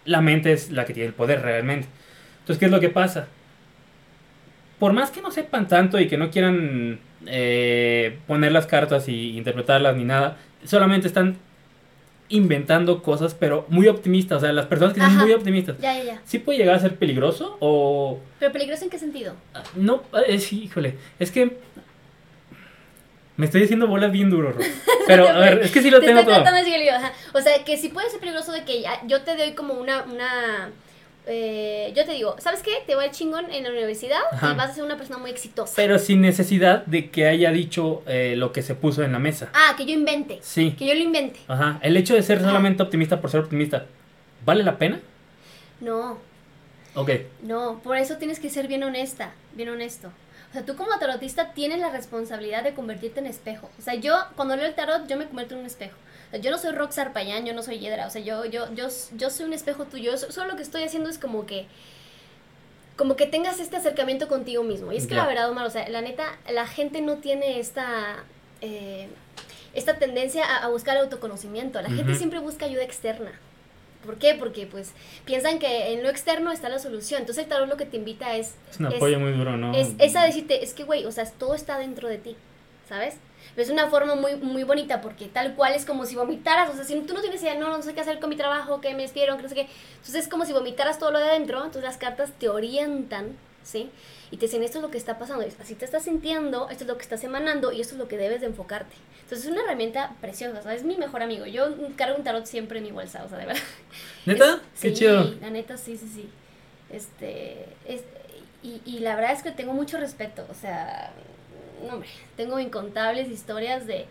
A: la mente es la que tiene el poder realmente? Entonces, ¿qué es lo que pasa? Por más que no sepan tanto y que no quieran eh, poner las cartas y interpretarlas ni nada. Solamente están inventando cosas, pero muy optimistas. O sea, las personas que son muy optimistas.
B: Ya, ya, ya.
A: ¿Sí puede llegar a ser peligroso o...?
B: ¿Pero peligroso en qué sentido?
A: No, es, híjole, es que... Me estoy diciendo bolas bien duro, Pero, a ver, es que sí lo tengo todo.
B: O sea, que sí puede ser peligroso de que yo te doy como una... una eh, yo te digo, ¿sabes qué? Te voy a chingón en la universidad y vas a ser una persona muy exitosa.
A: Pero sin necesidad de que haya dicho eh, lo que se puso en la mesa.
B: Ah, que yo invente.
A: Sí.
B: Que yo lo invente.
A: Ajá. El hecho de ser solamente optimista por ser optimista, ¿vale la pena?
B: No.
A: Ok.
B: No, por eso tienes que ser bien honesta, bien honesto. O sea, tú como tarotista tienes la responsabilidad de convertirte en espejo. O sea, yo cuando leo el tarot, yo me convierto en un espejo yo no soy Roxar Payán, yo no soy Yedra, o sea, yo, yo, yo, yo soy un espejo tuyo, solo lo que estoy haciendo es como que como que tengas este acercamiento contigo mismo. Y es que la verdad, Omar, o sea, la neta, la gente no tiene esta, eh, esta tendencia a, buscar autoconocimiento. La gente siempre busca ayuda externa. ¿Por qué? Porque pues piensan que en lo externo está la solución. Entonces el tarot lo que te invita es...
A: Es un apoyo muy duro, ¿no?
B: Es, es a decirte, es que, güey, o sea, todo está dentro de ti, ¿sabes? Es una forma muy, muy bonita porque tal cual es como si vomitaras, o sea, si tú no tienes idea, no, no sé qué hacer con mi trabajo, que me despidieron, que no sé qué, entonces es como si vomitaras todo lo de adentro, entonces las cartas te orientan, ¿sí? Y te dicen, esto es lo que está pasando, así te estás sintiendo, esto es lo que estás emanando y esto es lo que debes de enfocarte. Entonces es una herramienta preciosa, ¿sabes? Es mi mejor amigo. Yo cargo un tarot siempre en mi bolsa, o sea, de verdad.
A: ¿Neta? Qué
B: sí,
A: chido.
B: La neta, sí, sí, sí. Este, es, y, y la verdad es que tengo mucho respeto, o sea, no, hombre, tengo incontables historias de,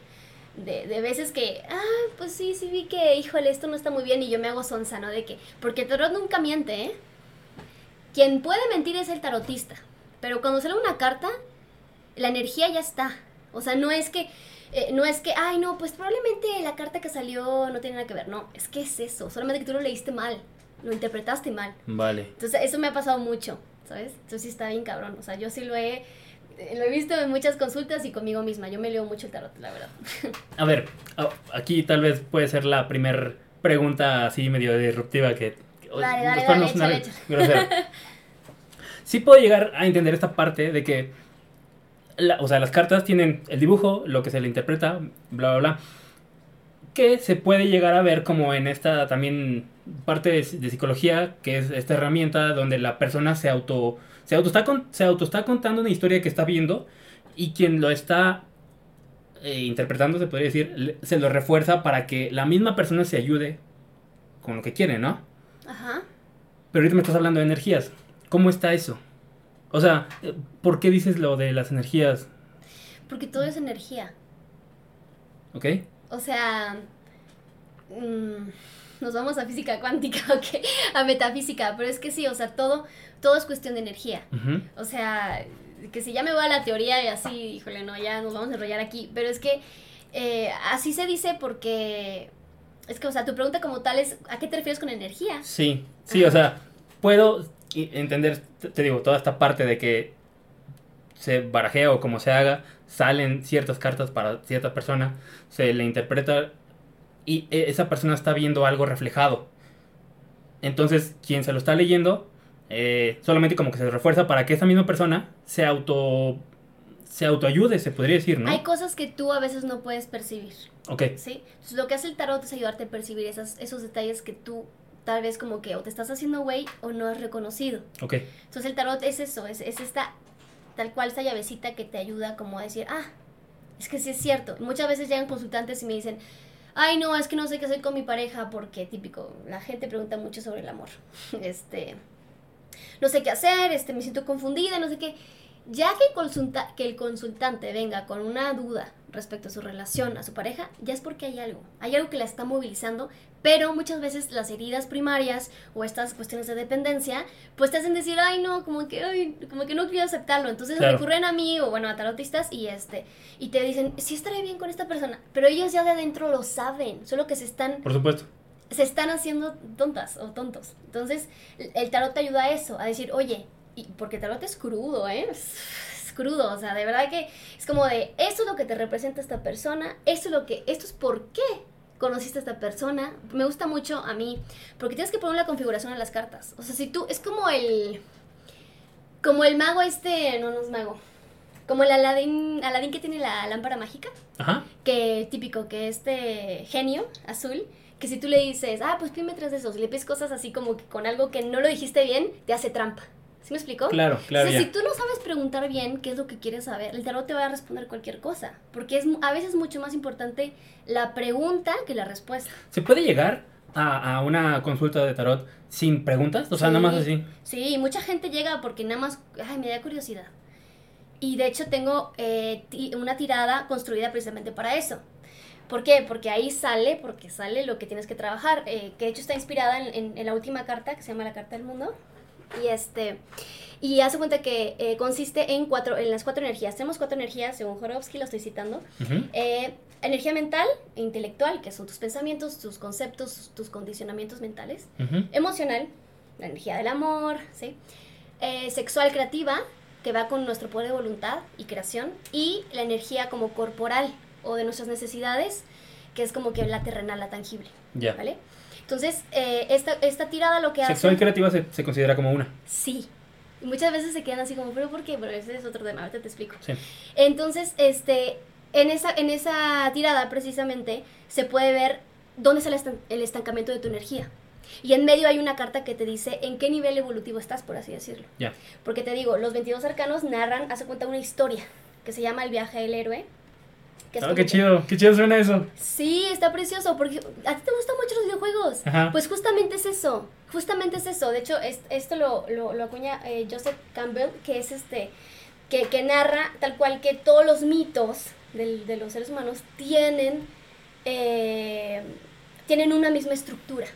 B: de, de veces que, ah, pues sí, sí vi que, híjole, esto no está muy bien y yo me hago sonsa, ¿no? De que, porque el tarot nunca miente, ¿eh? Quien puede mentir es el tarotista, pero cuando sale una carta, la energía ya está. O sea, no es que, eh, no es que, ay, no, pues probablemente la carta que salió no tiene nada que ver. No, es que es eso. Solamente que tú lo leíste mal, lo interpretaste mal.
A: Vale.
B: Entonces, eso me ha pasado mucho, ¿sabes? Entonces, sí está bien cabrón. O sea, yo sí lo he, lo he visto en muchas consultas y conmigo misma. Yo me leo mucho el tarot, la verdad.
A: A ver, aquí tal vez puede ser la primer pregunta así medio disruptiva que...
B: Dale, dale, dale, échale,
A: grosero. Sí puedo llegar a entender esta parte de que, la- o sea, las cartas tienen el dibujo, lo que se le interpreta, bla, bla, bla, que se puede llegar a ver como en esta también parte de, de psicología, que es esta herramienta donde la persona se auto, se auto está, con- se auto está contando una historia que está viendo y quien lo está eh, interpretando, se podría decir, se lo refuerza para que la misma persona se ayude con lo que quiere, ¿no?
B: Ajá.
A: Pero ahorita me estás hablando de energías. ¿Cómo está eso? O sea, eh, ¿por qué dices lo de las energías?
B: Porque todo es energía.
A: ¿Ok?
B: O sea, mm, nos vamos a física cuántica, ok, a metafísica, pero es que sí, o sea, todo, todo es cuestión de energía. O sea, que si ya me voy a la teoría y así, híjole, no, ya nos vamos a enrollar aquí, pero es que eh, así se dice porque, es que, o sea, tu pregunta como tal es, ¿a qué te refieres con energía?
A: Sí, sí, o sea, puedo entender, te te digo, toda esta parte de que se barajea o como se haga, salen ciertas cartas para cierta persona, se le interpreta y e- esa persona está viendo algo reflejado. Entonces, quien se lo está leyendo, eh, solamente como que se refuerza para que esa misma persona se auto se autoayude, se podría decir, ¿no?
B: Hay cosas que tú a veces no puedes percibir,
A: Ok,
B: ¿sí? Entonces, lo que hace el tarot es ayudarte a percibir esas, esos detalles que tú tal vez como que o te estás haciendo güey o no has reconocido.
A: ok.
B: Entonces el tarot es eso, es, es esta, tal cual, esta llavecita que te ayuda como a decir, ah, es que sí es cierto. Muchas veces llegan consultantes y me dicen, ay no, es que no sé qué hacer con mi pareja porque típico, la gente pregunta mucho sobre el amor. Este, no sé qué hacer, este, me siento confundida, no sé qué. Ya que el, consulta, que el consultante venga con una duda respecto a su relación, a su pareja, ya es porque hay algo. Hay algo que la está movilizando, pero muchas veces las heridas primarias o estas cuestiones de dependencia, pues te hacen decir, ay no, como que, ay, como que no quiero aceptarlo. Entonces
A: Claro.
B: recurren a mí o bueno, a tarotistas y este, y te dicen, sí estaré bien con esta persona, pero ellos ya de adentro lo saben, solo que se están
A: Por supuesto.
B: se están haciendo tontas o tontos. Entonces, el- el tarot te ayuda a eso, a decir, oye, y porque tarot es crudo, ¿eh? Es, es crudo, o sea, de verdad que es como de, esto es lo que te representa esta persona, esto es lo que, esto es por qué conociste a esta persona. Me gusta mucho a mí, porque tienes que poner la configuración a las cartas. O sea, si tú, es como el, como el mago este, no, no es mago, como el Aladín, Aladín que tiene la lámpara mágica
A: Ajá.
B: que típico, que este genio azul, que si tú le dices, ah, pues pídeme tres de esos, y le pides cosas así como que con algo que no lo dijiste bien, te hace trampa. ¿Sí me explicó?
A: Claro, claro,
B: O sea,
A: ya.
B: si tú no sabes preguntar bien qué es lo que quieres saber, el tarot te va a responder cualquier cosa, porque es a veces mucho más importante la pregunta que la respuesta.
A: ¿Se puede llegar a, a una consulta de tarot sin preguntas? O sea,
B: Sí.
A: nada más así.
B: Sí, mucha gente llega porque nada más, ay, me da curiosidad. Y de hecho tengo eh, una tirada construida precisamente para eso. ¿Por qué? Porque ahí sale, porque sale lo que tienes que trabajar, eh, que de hecho está inspirada en, en- en la última carta, que se llama la Carta del Mundo. Y este, y hace cuenta que eh, consiste en cuatro, en las cuatro energías. Tenemos cuatro energías, según Jorowski, lo estoy citando. Eh, energía mental e intelectual, que son tus pensamientos, tus conceptos, tus condicionamientos mentales emocional, la energía del amor, ¿sí? Eh, sexual creativa, que va con nuestro poder de voluntad y creación, y la energía como corporal o de nuestras necesidades, que es como que la terrenal, la tangible,
A: Ya.
B: ¿vale? Entonces, eh, esta, esta tirada lo que hace...
A: Sexual y creativa se, se considera como una.
B: Sí. Muchas veces se quedan así como, ¿pero por qué? Pero ese es otro tema, ahorita te explico.
A: Sí.
B: Entonces, este, en esa, en esa tirada precisamente se puede ver dónde está el estan- el estancamiento de tu energía. Y en medio hay una carta que te dice en qué nivel evolutivo estás, por así decirlo.
A: Ya.
B: Porque te digo, los 22 arcanos narran, hace cuenta una historia que se llama El viaje del héroe. Que es como
A: qué
B: que-
A: chido, qué chido suena eso.
B: Sí, está precioso, porque a ti te gustan mucho los videojuegos.
A: Ajá.
B: Pues justamente es eso, justamente es eso. De hecho, es- esto lo, lo, lo acuña eh, Joseph Campbell, que es este, que, que narra tal cual que todos los mitos del- de los seres humanos tienen, eh, tienen una misma estructura.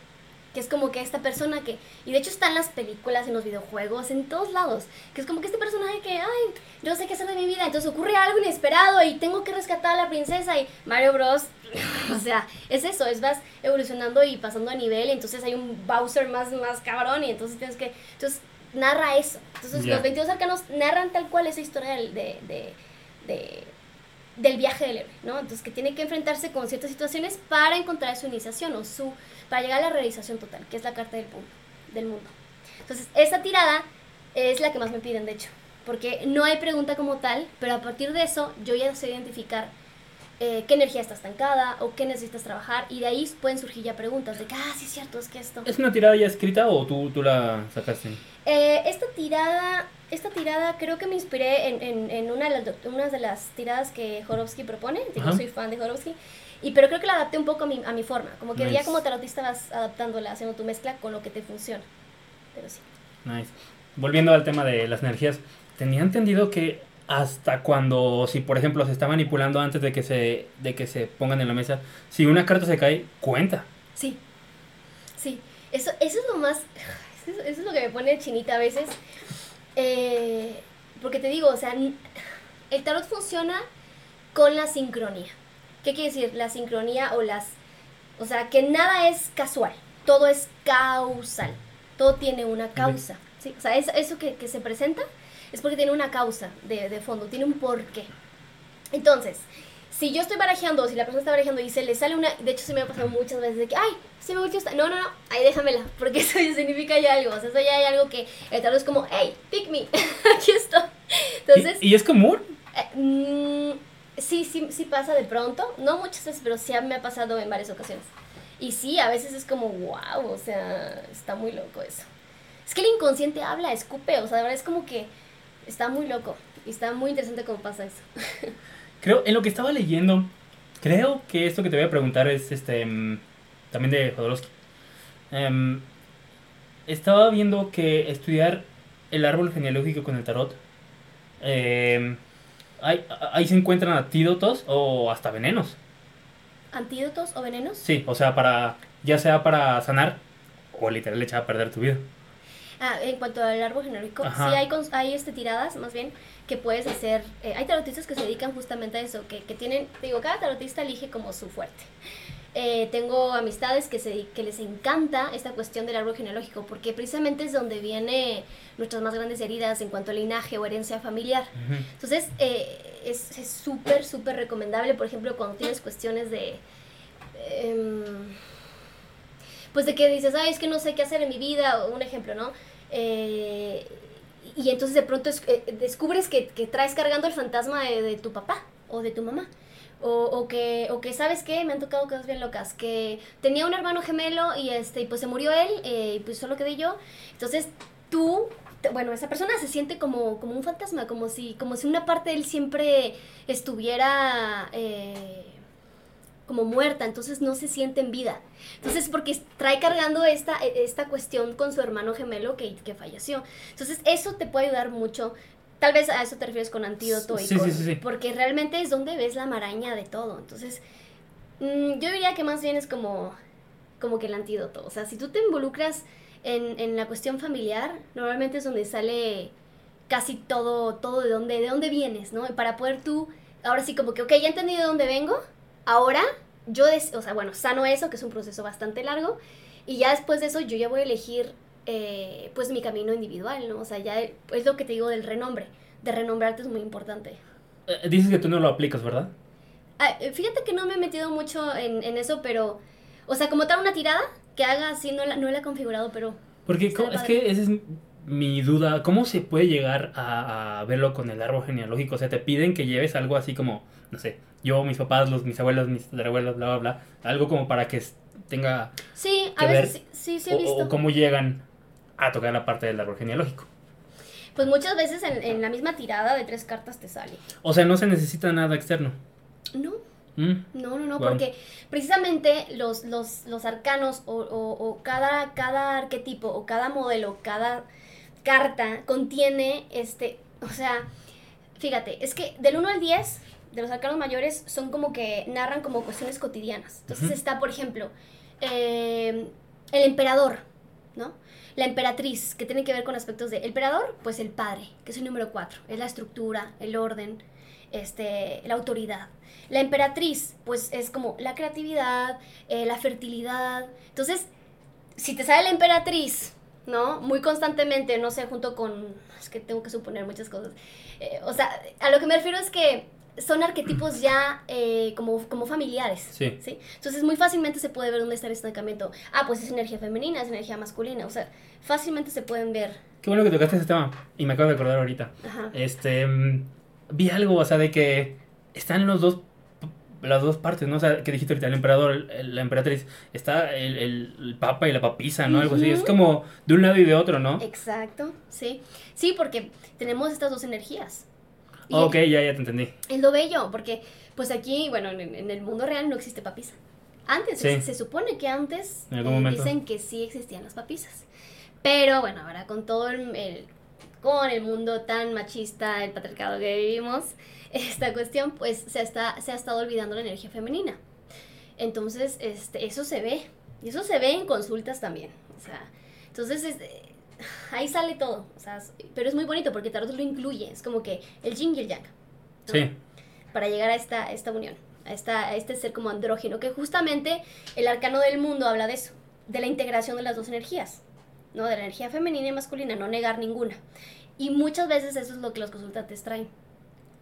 B: Que es como que esta persona que, y de hecho está en las películas, en los videojuegos, en todos lados, que es como que este personaje que, ay, yo no sé qué hacer de mi vida, entonces ocurre algo inesperado y tengo que rescatar a la princesa y Mario Bros. o sea, es eso, es vas evolucionando y pasando a nivel, y entonces hay un Bowser más, más cabrón y entonces tienes que, entonces narra eso. Entonces los 22 arcanos narran tal cual esa historia de, de, de- del viaje del héroe, ¿no? Entonces que tiene que enfrentarse con ciertas situaciones para encontrar su iniciación o su, para llegar a la realización total, que es la carta del, pu- del mundo. Entonces, esa tirada es la que más me piden, de hecho, porque no hay pregunta como tal, pero a partir de eso yo ya sé identificar eh, qué energía está estancada o qué necesitas trabajar y de ahí pueden surgir ya preguntas de que, ah, sí es cierto, es que esto...
A: ¿Es una tirada ya escrita o tú, tú la sacaste?
B: Eh, esta tirada, esta tirada creo que me inspiré en, en, en una, de las, una de las tiradas que Jorovsky propone.
A: Ajá.
B: soy fan de Jorovsky. Y, pero creo que la adapté un poco a mi, a mi forma. Como que ya
A: Nice.
B: como tarotista vas adaptándola, haciendo tu mezcla con lo que te funciona. Pero sí.
A: Nice. Volviendo al tema de las energías, tenía entendido que hasta cuando, si por ejemplo se está manipulando antes de que se, de que se pongan en la mesa, si una carta se cae, cuenta.
B: Sí. Sí. Eso, eso es lo más... Eso, eso es lo que me pone chinita a veces. Eh, porque te digo, o sea, el tarot funciona con la sincronía. ¿Qué quiere decir? La sincronía o las... O sea, que nada es casual, todo es causal, todo tiene una causa. ¿sí? O sea, es- eso que, que se presenta es porque tiene una causa de, de fondo, tiene un porqué. Entonces, si yo estoy barajeando, si la persona está barajeando y se le sale una, de hecho se me ha pasado muchas veces de que, ay, se me volteó esta, no, no, no, ahí déjamela, porque eso ya significa ya algo, o sea, eso ya hay algo que el tarot es como, hey, pick me, aquí estoy. Entonces,
A: ¿Y, y es común?
B: eh, mm, sí, sí, sí pasa de pronto, no muchas veces, pero sí me ha pasado en varias ocasiones. Y sí, a veces es como, wow, o sea, está muy loco eso. Es que el inconsciente habla, escupe, o sea, de verdad es como que está muy loco. Y está muy interesante cómo pasa eso.
A: Creo, en lo que estaba leyendo, creo que esto que te voy a preguntar es este mm, también de Jodorowsky. Em, estaba viendo que estudiar el árbol genealógico con el tarot, em, ahí, ahí se encuentran antídotos o hasta venenos.
B: ¿Antídotos o venenos?
A: Sí, o sea, para ya sea para sanar o literal echar a perder tu vida.
B: Ah, en cuanto al árbol genérico,
A: Ajá.
B: sí hay, hay este, tiradas, más bien, que puedes hacer. eh, hay tarotistas que se dedican justamente a eso, que, que tienen, digo, cada tarotista elige como su fuerte. Eh, tengo amistades que, se, que les encanta esta cuestión del árbol genealógico, porque precisamente es donde viene nuestras más grandes heridas en cuanto a linaje o herencia familiar. Entonces, eh, es es súper, súper recomendable, por ejemplo, cuando tienes cuestiones de... em, pues de que dices, ay, es que no sé qué hacer en mi vida, o un ejemplo, ¿no? Eh, y entonces de pronto eh, descubres que, traes cargando el fantasma de, tu papá o de tu mamá. O, que, o que, ¿sabes qué? Me han tocado cosas bien locas. Que tenía un hermano gemelo y, este, y pues se murió él eh, y pues solo quedé yo. Entonces tú, bueno, esa persona se siente como, como un fantasma, como si, como si una parte de él siempre estuviera eh, como muerta, entonces no se siente en vida. Entonces, porque trae cargando esta, esta cuestión con su hermano gemelo que, que falleció. Entonces, eso te puede ayudar mucho. Tal vez a eso te refieres con antídoto y
A: Sí,
B: con-
A: sí, sí, sí.
B: porque realmente es donde ves la maraña de todo. Entonces, mm, yo diría que más bien es como, como que el antídoto. O sea, si tú te involucras en, en la cuestión familiar, normalmente es donde sale casi todo, todo de dónde, de dónde vienes, ¿no? Y para poder tú, ahora sí como que, ok, ya entendí de dónde vengo, ahora yo, des- o sea, bueno, sano eso, que es un proceso bastante largo, y ya después de eso yo ya voy a elegir, eh, pues, mi camino individual, ¿no? O sea, ya es lo que te digo del renombre, de renombrarte es muy importante.
A: Eh, dices que tú no lo aplicas, ¿verdad?
B: Ah, eh, fíjate que no me he metido mucho en, en eso, pero, o sea, como tal una tirada que haga así, no la, no la he configurado, pero...
A: Porque
B: Está
A: ¿cómo- es que esa es mi duda. ¿Cómo se puede llegar a, a verlo con el árbol genealógico? O sea, te piden que lleves algo así como, no sé, yo, mis papás, los, mis abuelos, mis abuelos, bla, bla, bla. Algo como para que tenga
B: Sí,
A: que
B: a
A: ver,
B: veces sí, sí, sí he
A: o,
B: visto.
A: o cómo llegan a tocar la parte del árbol genealógico.
B: Pues muchas veces en, en la misma tirada de tres cartas te sale.
A: O sea, no se necesita nada externo.
B: No,
A: Mm,
B: no, no, no,
A: Wow.
B: porque precisamente los, los, los arcanos o, o- o cada, cada arquetipo o cada modelo, cada carta contiene este, o sea, fíjate, es que del 1 al 10 de los arcanos mayores son como que narran como cuestiones cotidianas. Entonces está, por ejemplo, eh, el emperador, ¿no? La emperatriz, que tiene que ver con aspectos de... El emperador, pues el padre, que es el número 4, es la estructura, el orden, este, la autoridad. La emperatriz, pues es como la creatividad, eh, la fertilidad. Entonces, si te sale la emperatriz, ¿no? Muy constantemente, no sé, junto con... Es que tengo que suponer muchas cosas. Eh, o sea, a lo que me refiero es que son arquetipos ya eh, como, como familiares.
A: Sí.
B: ¿sí? Entonces, muy fácilmente se puede ver dónde está el estancamiento. Ah, pues es energía femenina, es energía masculina. O sea, fácilmente se pueden ver.
A: Qué bueno que tocaste ese tema. Y me acabo de acordar ahorita.
B: Ajá.
A: Este. mm, vi algo, o sea, de que están los dos. Las dos partes, ¿no? O sea, que dijiste ahorita, el emperador, el- la emperatriz. Está el, el- papa y la papisa, ¿no? Algo así. Es como de un lado y de otro, ¿no?
B: Exacto, sí. Sí, porque tenemos estas dos energías. Y
A: ok, ya, ya te entendí.
B: Es lo bello, porque pues aquí, bueno, en, en el mundo real no existe papisa. Antes,
A: Sí.
B: se, se supone que antes eh, dicen que sí existían las papisas. Pero bueno, ahora con todo el, el- con el mundo tan machista, el patriarcado que vivimos, esta cuestión, pues se, está, se ha estado olvidando la energía femenina. Entonces, este, eso se ve. Y eso se ve en consultas también. O sea, entonces, es- eh, ahí sale todo. O sea, es- pero es muy bonito porque Tarot lo incluye. Es como que el yin y el yang. ¿no?
A: Sí.
B: Para llegar a esta, a esta unión. A, esta, a este ser como andrógeno. Que justamente el arcano del mundo habla de eso. De la integración de las dos energías. ¿no? De la energía femenina y masculina. No negar ninguna. Y muchas veces eso es lo que los consultantes traen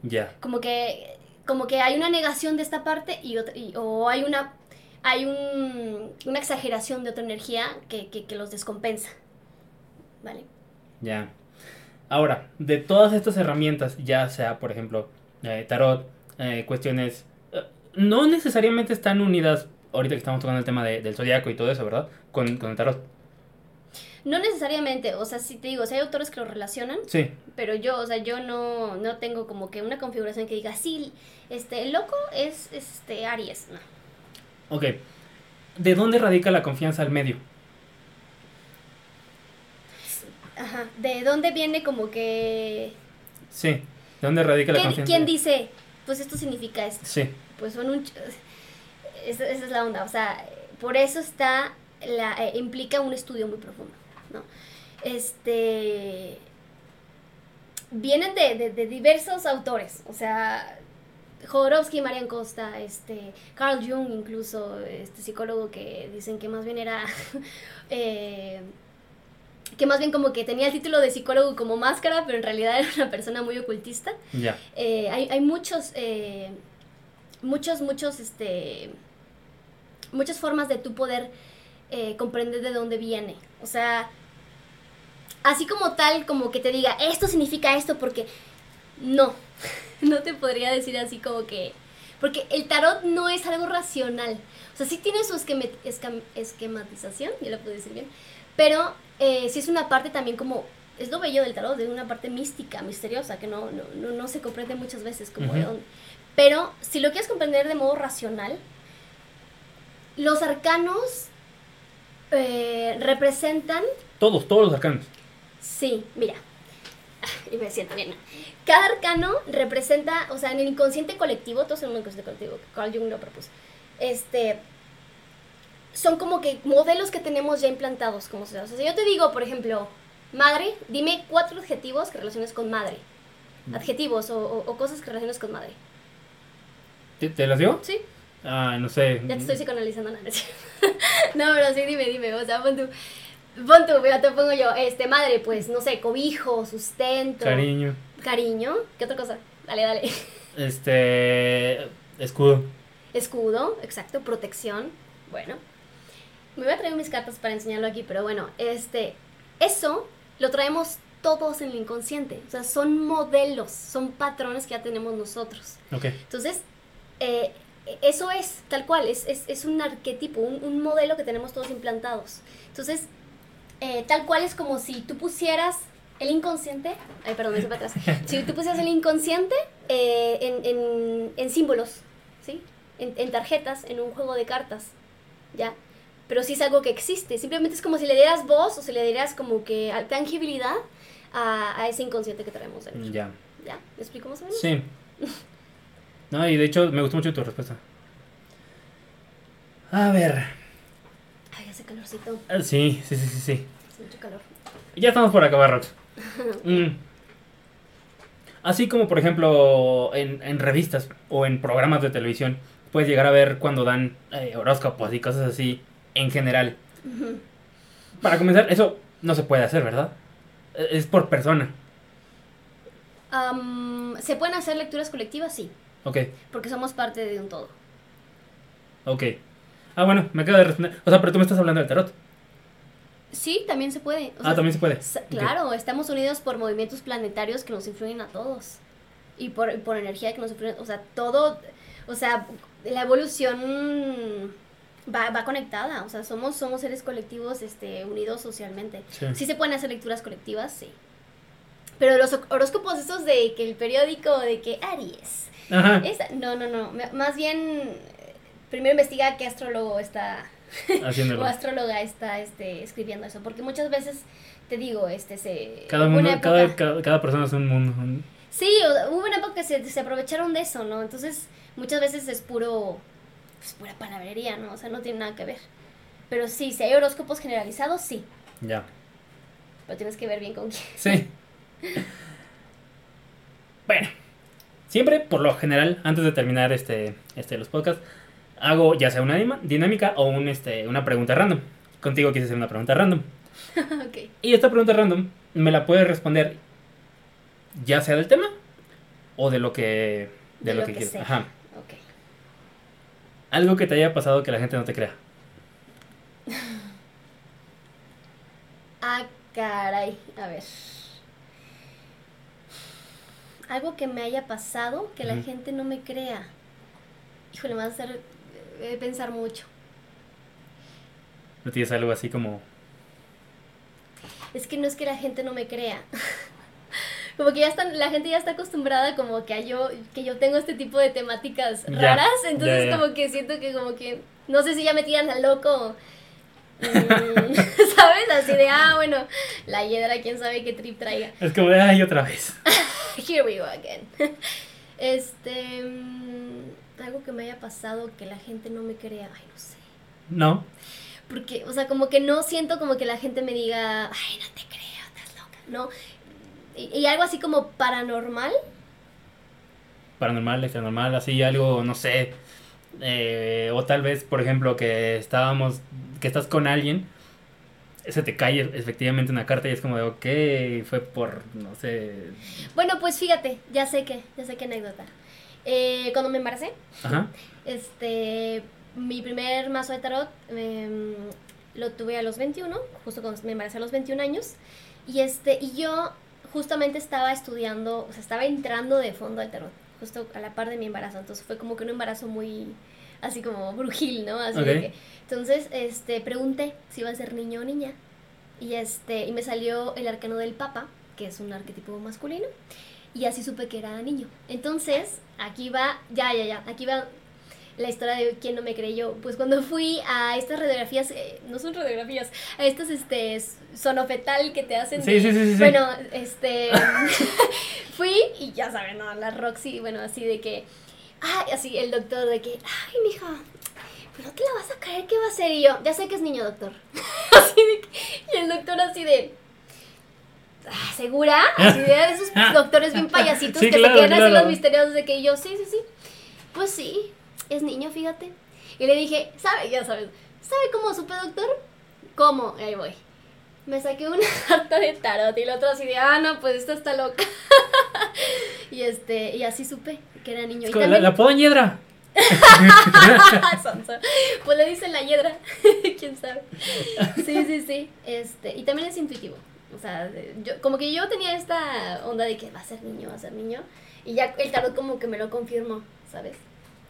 A: Ya.
B: como que como que hay una negación de esta parte y, otra, y- o hay una hay un- una exageración de otra energía que, que, que los descompensa vale
A: Ya. Ahora, de todas estas herramientas, ya sea, por ejemplo, eh, tarot, eh, cuestiones, eh, no necesariamente están unidas, ahorita que estamos tocando el tema de- del zodiaco y todo eso, ¿verdad? Con, con el tarot.
B: No necesariamente o sea si te digo si hay autores que lo relacionan
A: Sí.
B: pero yo o sea yo no no tengo como que una configuración que diga sí este el loco es este Aries no
A: Ok. ¿De dónde radica la confianza al medio?
B: ajá de dónde viene como que
A: Sí. ¿De dónde radica la
B: ¿Quién,
A: confianza?
B: quién dice pues esto significa esto
A: Sí.
B: pues son un... Esa, esa es la onda, o sea, por eso está, la, eh, implica un estudio muy profundo, ¿no? Este... Vienen de, de- de diversos autores, o sea, Jodorowsky, Marian Costa, este, Carl Jung incluso, este psicólogo que dicen que más bien era... eh, que más bien como que tenía el título de psicólogo como máscara, pero en realidad era una persona muy ocultista.
A: Ya.
B: Eh, hay, hay muchos, eh, muchos, muchos, este, muchas formas de tu poder eh, comprender de dónde viene. O sea, así como tal, como que te diga, esto significa esto, porque no, no te podría decir así como que, porque el tarot no es algo racional. O sea, sí tiene su esquematización, ya lo puedo decir bien, pero eh, sí es una parte también como, es lo bello del tarot, es una parte mística, misteriosa, que no, no, no, no se comprende muchas veces como de dónde. Pero si lo quieres comprender de modo racional, los arcanos eh, representan
A: Todos, todos los arcanos.
B: Sí, mira. Y me siento bien. Cada arcano representa, o sea, en el inconsciente colectivo, todos en un inconsciente colectivo, que Carl Jung lo propuso. Este. Son como que modelos que tenemos ya implantados como sociedad. O sea, si yo te digo, por ejemplo, madre, dime cuatro adjetivos que relaciones con madre. Adjetivos o, o- o cosas que relaciones con madre.
A: ¿Te, te las dio?
B: ¿Sí?
A: Ah, no sé.
B: Ya te estoy psicoanalizando, nada. no, pero sí, dime, dime. O sea, pon tú. Pon tú, ya te pongo yo. Este, madre, pues, no sé, cobijo, sustento.
A: Cariño.
B: Cariño. ¿Qué otra cosa? Dale, dale.
A: Este. Escudo.
B: Escudo, exacto. Protección. Bueno. Me voy a traer mis cartas para enseñarlo aquí, pero bueno, este. Eso lo traemos todos en el inconsciente. O sea, son modelos, son patrones que ya tenemos nosotros.
A: Ok.
B: Entonces, eh, eso es, tal cual, es, es, es un arquetipo, un, un, modelo que tenemos todos implantados. Entonces, eh, tal cual es como si tú pusieras el inconsciente, ay, perdón, me para atrás, si tú pusieras el inconsciente eh, en, en, en, símbolos, ¿sí? En, en, tarjetas, en un juego de cartas, ¿ya? Pero sí es algo que existe, simplemente es como si le dieras voz o si le dieras como que tangibilidad a, a ese inconsciente que traemos dentro.
A: Ya.
B: ¿Ya? ¿Me explico más o menos?
A: Sí. No, y de hecho me gustó mucho tu respuesta. A ver.
B: Hace calorcito.
A: Ah, sí, sí, sí, sí, sí.
B: Hace mucho calor.
A: Ya estamos por acabar, Rox. Mm. Así como, por ejemplo, en, en, revistas o en programas de televisión, puedes llegar a ver cuando dan eh, horóscopos y cosas así en general.
B: Uh -huh.
A: Para comenzar, eso no se puede hacer, ¿verdad? Es por persona.
B: Um, ¿Se pueden hacer lecturas colectivas? Sí.
A: Ok.
B: Porque somos parte de un todo.
A: Ok. Ah, bueno, me acabo de responder. O sea, pero tú me estás hablando del tarot.
B: Sí, también se puede. O
A: ah,
B: sea,
A: también se puede.
B: Claro, okay. estamos unidos por movimientos planetarios que nos influyen a todos. Y por, por energía que nos influye. O sea, todo. O sea, la evolución va, va conectada. O sea, somos, somos seres colectivos este, unidos socialmente.
A: Sí.
B: sí se pueden hacer lecturas colectivas, sí. Pero los horóscopos esos de que el periódico, de que Aries.
A: Ajá.
B: Esa, no, no, no. Más bien, primero investiga qué astrólogo está
A: Haciéndolo.
B: o astróloga está este, escribiendo eso. Porque muchas veces, te digo, este se.
A: Cada, mundo, época, cada, cada, cada, persona es un mundo.
B: Sí, hubo una época que se, se, aprovecharon de eso, ¿no? Entonces, muchas veces es puro. Pues pura palabrería, ¿no? O sea, no tiene nada que ver. Pero sí, si hay horóscopos generalizados, sí.
A: Ya.
B: Pero tienes que ver bien con quién.
A: Sí. bueno, siempre, por lo general, antes de terminar este, este los podcasts, hago ya sea una dinámica o un, este, una pregunta random. Contigo quise hacer una pregunta random.
B: okay.
A: Y esta pregunta random me la puedes responder ya sea del tema o de lo que de,
B: De
A: lo,
B: lo
A: que,
B: que
A: quieras. Ajá.
B: Ok.
A: Algo que te haya pasado que la gente no te crea.
B: Ah, caray. A ver. Algo que me haya pasado que la gente no me crea. Híjole, me va a hacer eh, pensar mucho.
A: ¿No tienes algo así como
B: Es que no es que la gente no me crea. Como que ya están, la gente ya está acostumbrada como que a yo, que yo tengo este tipo de temáticas
A: Ya,
B: raras, entonces
A: ya, ya.
B: como que siento que como que, no sé si ya me tiran al loco, mm, ¿sabes? Así de, ah, bueno, la hiedra, quién sabe qué trip traiga.
A: es como de ay otra vez?
B: Here we go again. Este, mm, algo que me haya pasado que la gente no me crea, ay, no sé.
A: No.
B: Porque, o sea, como que no siento como que la gente me diga, ay, no te creo, estás loca, ¿no? Y, y algo así como paranormal,
A: Paranormal, extranormal, así algo, no sé. eh, o tal vez, por ejemplo, que estábamos, que estás con alguien, se te cae efectivamente una carta y es como de, ok, fue por, no sé.
B: Bueno, pues fíjate, ya sé que, ya sé qué anécdota. Eh, cuando me embaracé,
A: Ajá.
B: este, mi primer mazo de tarot em, lo tuve a los 21, justo cuando me embaracé a los 21 años, y este, y yo justamente estaba estudiando, o sea, estaba entrando de fondo al tarot, justo a la par de mi embarazo, entonces fue como que un embarazo muy, así como brujil, ¿no? Así de
A: Ok.
B: que, entonces, este, pregunté si iba a ser niño o niña, y este, y me salió el arcano del papa, que es un arquetipo masculino, y así supe que era niño. Entonces, aquí va, ya, ya, ya, aquí va la historia de quién no me creyó. Pues cuando fui a estas radiografías, eh, no son radiografías, a estas, este, sonofetal que te hacen.
A: Sí,
B: de-
A: sí, sí, sí.
B: Bueno, este, fui y ya saben, ¿no? La Roxy, bueno, así de que, ay, así el doctor de que, ay, mija, pero no te la vas a caer, ¿qué va a hacer? Y yo, ya sé que es niño, doctor. así de que, y el doctor así de... "Ah, ¿Segura? Así de esos doctores bien payasitos
A: Sí,
B: que
A: claro,
B: se quedan así
A: claro.
B: los misteriosos de que yo, sí, sí, sí. Pues sí, es niño, fíjate. Y le dije, ¿sabe? Ya sabes, ¿sabe cómo supe, doctor? ¿Cómo? Ahí voy. Me saqué una carta de tarot y el otro así de, ah, no, pues esta está loca. y este, y así supe que era niño. Y
A: la, la puedo hiedra.
B: Pues le dicen la hiedra, quién sabe. Sí, sí, sí. Este, y también es intuitivo. O sea, yo, como que yo tenía esta onda de que va a ser niño, va a ser niño. Y ya el tarot como que me lo confirmó, ¿sabes?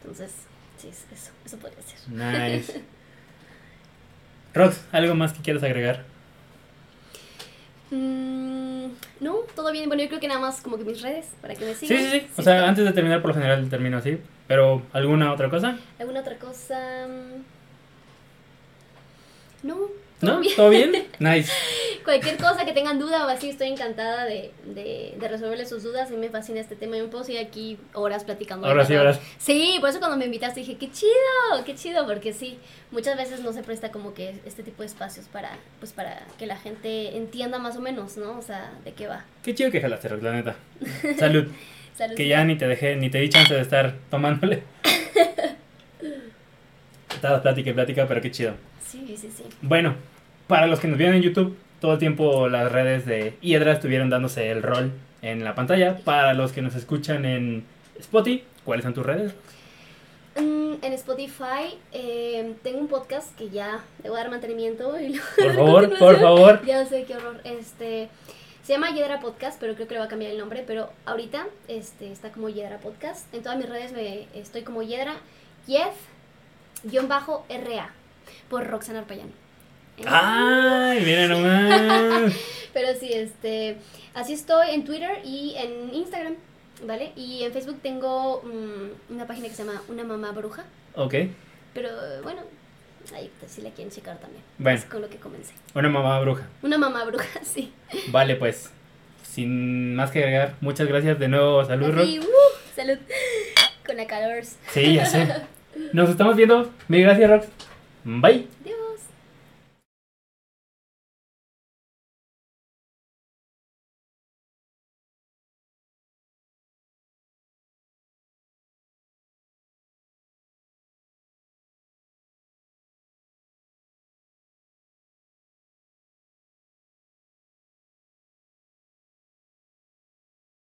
B: Entonces, Sí, eso, eso podría ser.
A: Nice. Rox, ¿algo más que quieras agregar?
B: Mm, no, todo bien. Bueno, yo creo que nada más como que mis redes, para que me
A: Sí, sí, sí. O sea, antes de terminar, por lo general termino así. Pero, ¿alguna otra cosa?
B: ¿Alguna otra cosa? No, todo
A: ¿No?
B: bien.
A: ¿Todo bien? Nice.
B: Cualquier cosa que tengan duda o así, estoy encantada de, de, de resolverles sus dudas. A mí me fascina este tema. Yo me puedo seguir aquí horas platicando.
A: sí,
B: verdad.
A: ahora sí.
B: Por eso cuando me invitaste dije, qué chido, qué chido, porque sí, muchas veces no se presta como que este tipo de espacios para, pues para que la gente entienda más o menos, ¿no? O sea, de qué va.
A: Qué chido que jalaste, la neta. Salud.
B: Salud.
A: Que ya ni te dejé, ni te di chance de estar tomándole. Estabas plática y plática, pero qué chido.
B: Sí, sí, sí.
A: Bueno, para los que nos vieron en YouTube, todo el tiempo las redes de Hiedra estuvieron dándose el rol en la pantalla. Para los que nos escuchan en Spotify, ¿cuáles son tus redes?
B: Mm, en Spotify eh, tengo un podcast que ya le voy a dar mantenimiento. Y luego
A: Por favor, por favor.
B: Ya sé, qué horror. Este, se llama Yedra Podcast, pero creo que le va a cambiar el nombre. Pero ahorita este, está como Yedra Podcast. En todas mis redes me, estoy como Yedra, Yed-RA, por Roxana Arpayán.
A: ¡Ay, mira nomás!
B: Pero sí, este, así estoy en Twitter y en Instagram, ¿vale? Y en Facebook tengo mm, una página que se llama Una Mamá Bruja.
A: Ok,
B: Pero bueno, ahí pues, si la quieren checar también.
A: Bueno.
B: Es con lo que comencé.
A: una mamá bruja.
B: Una mamá bruja, sí.
A: Vale, pues, sin más que agregar, muchas gracias de nuevo. Salud, Rox.
B: Así, uh, salud. Con la calor.
A: Sí, ya sé. Nos estamos viendo. Mil gracias, Rox. Bye.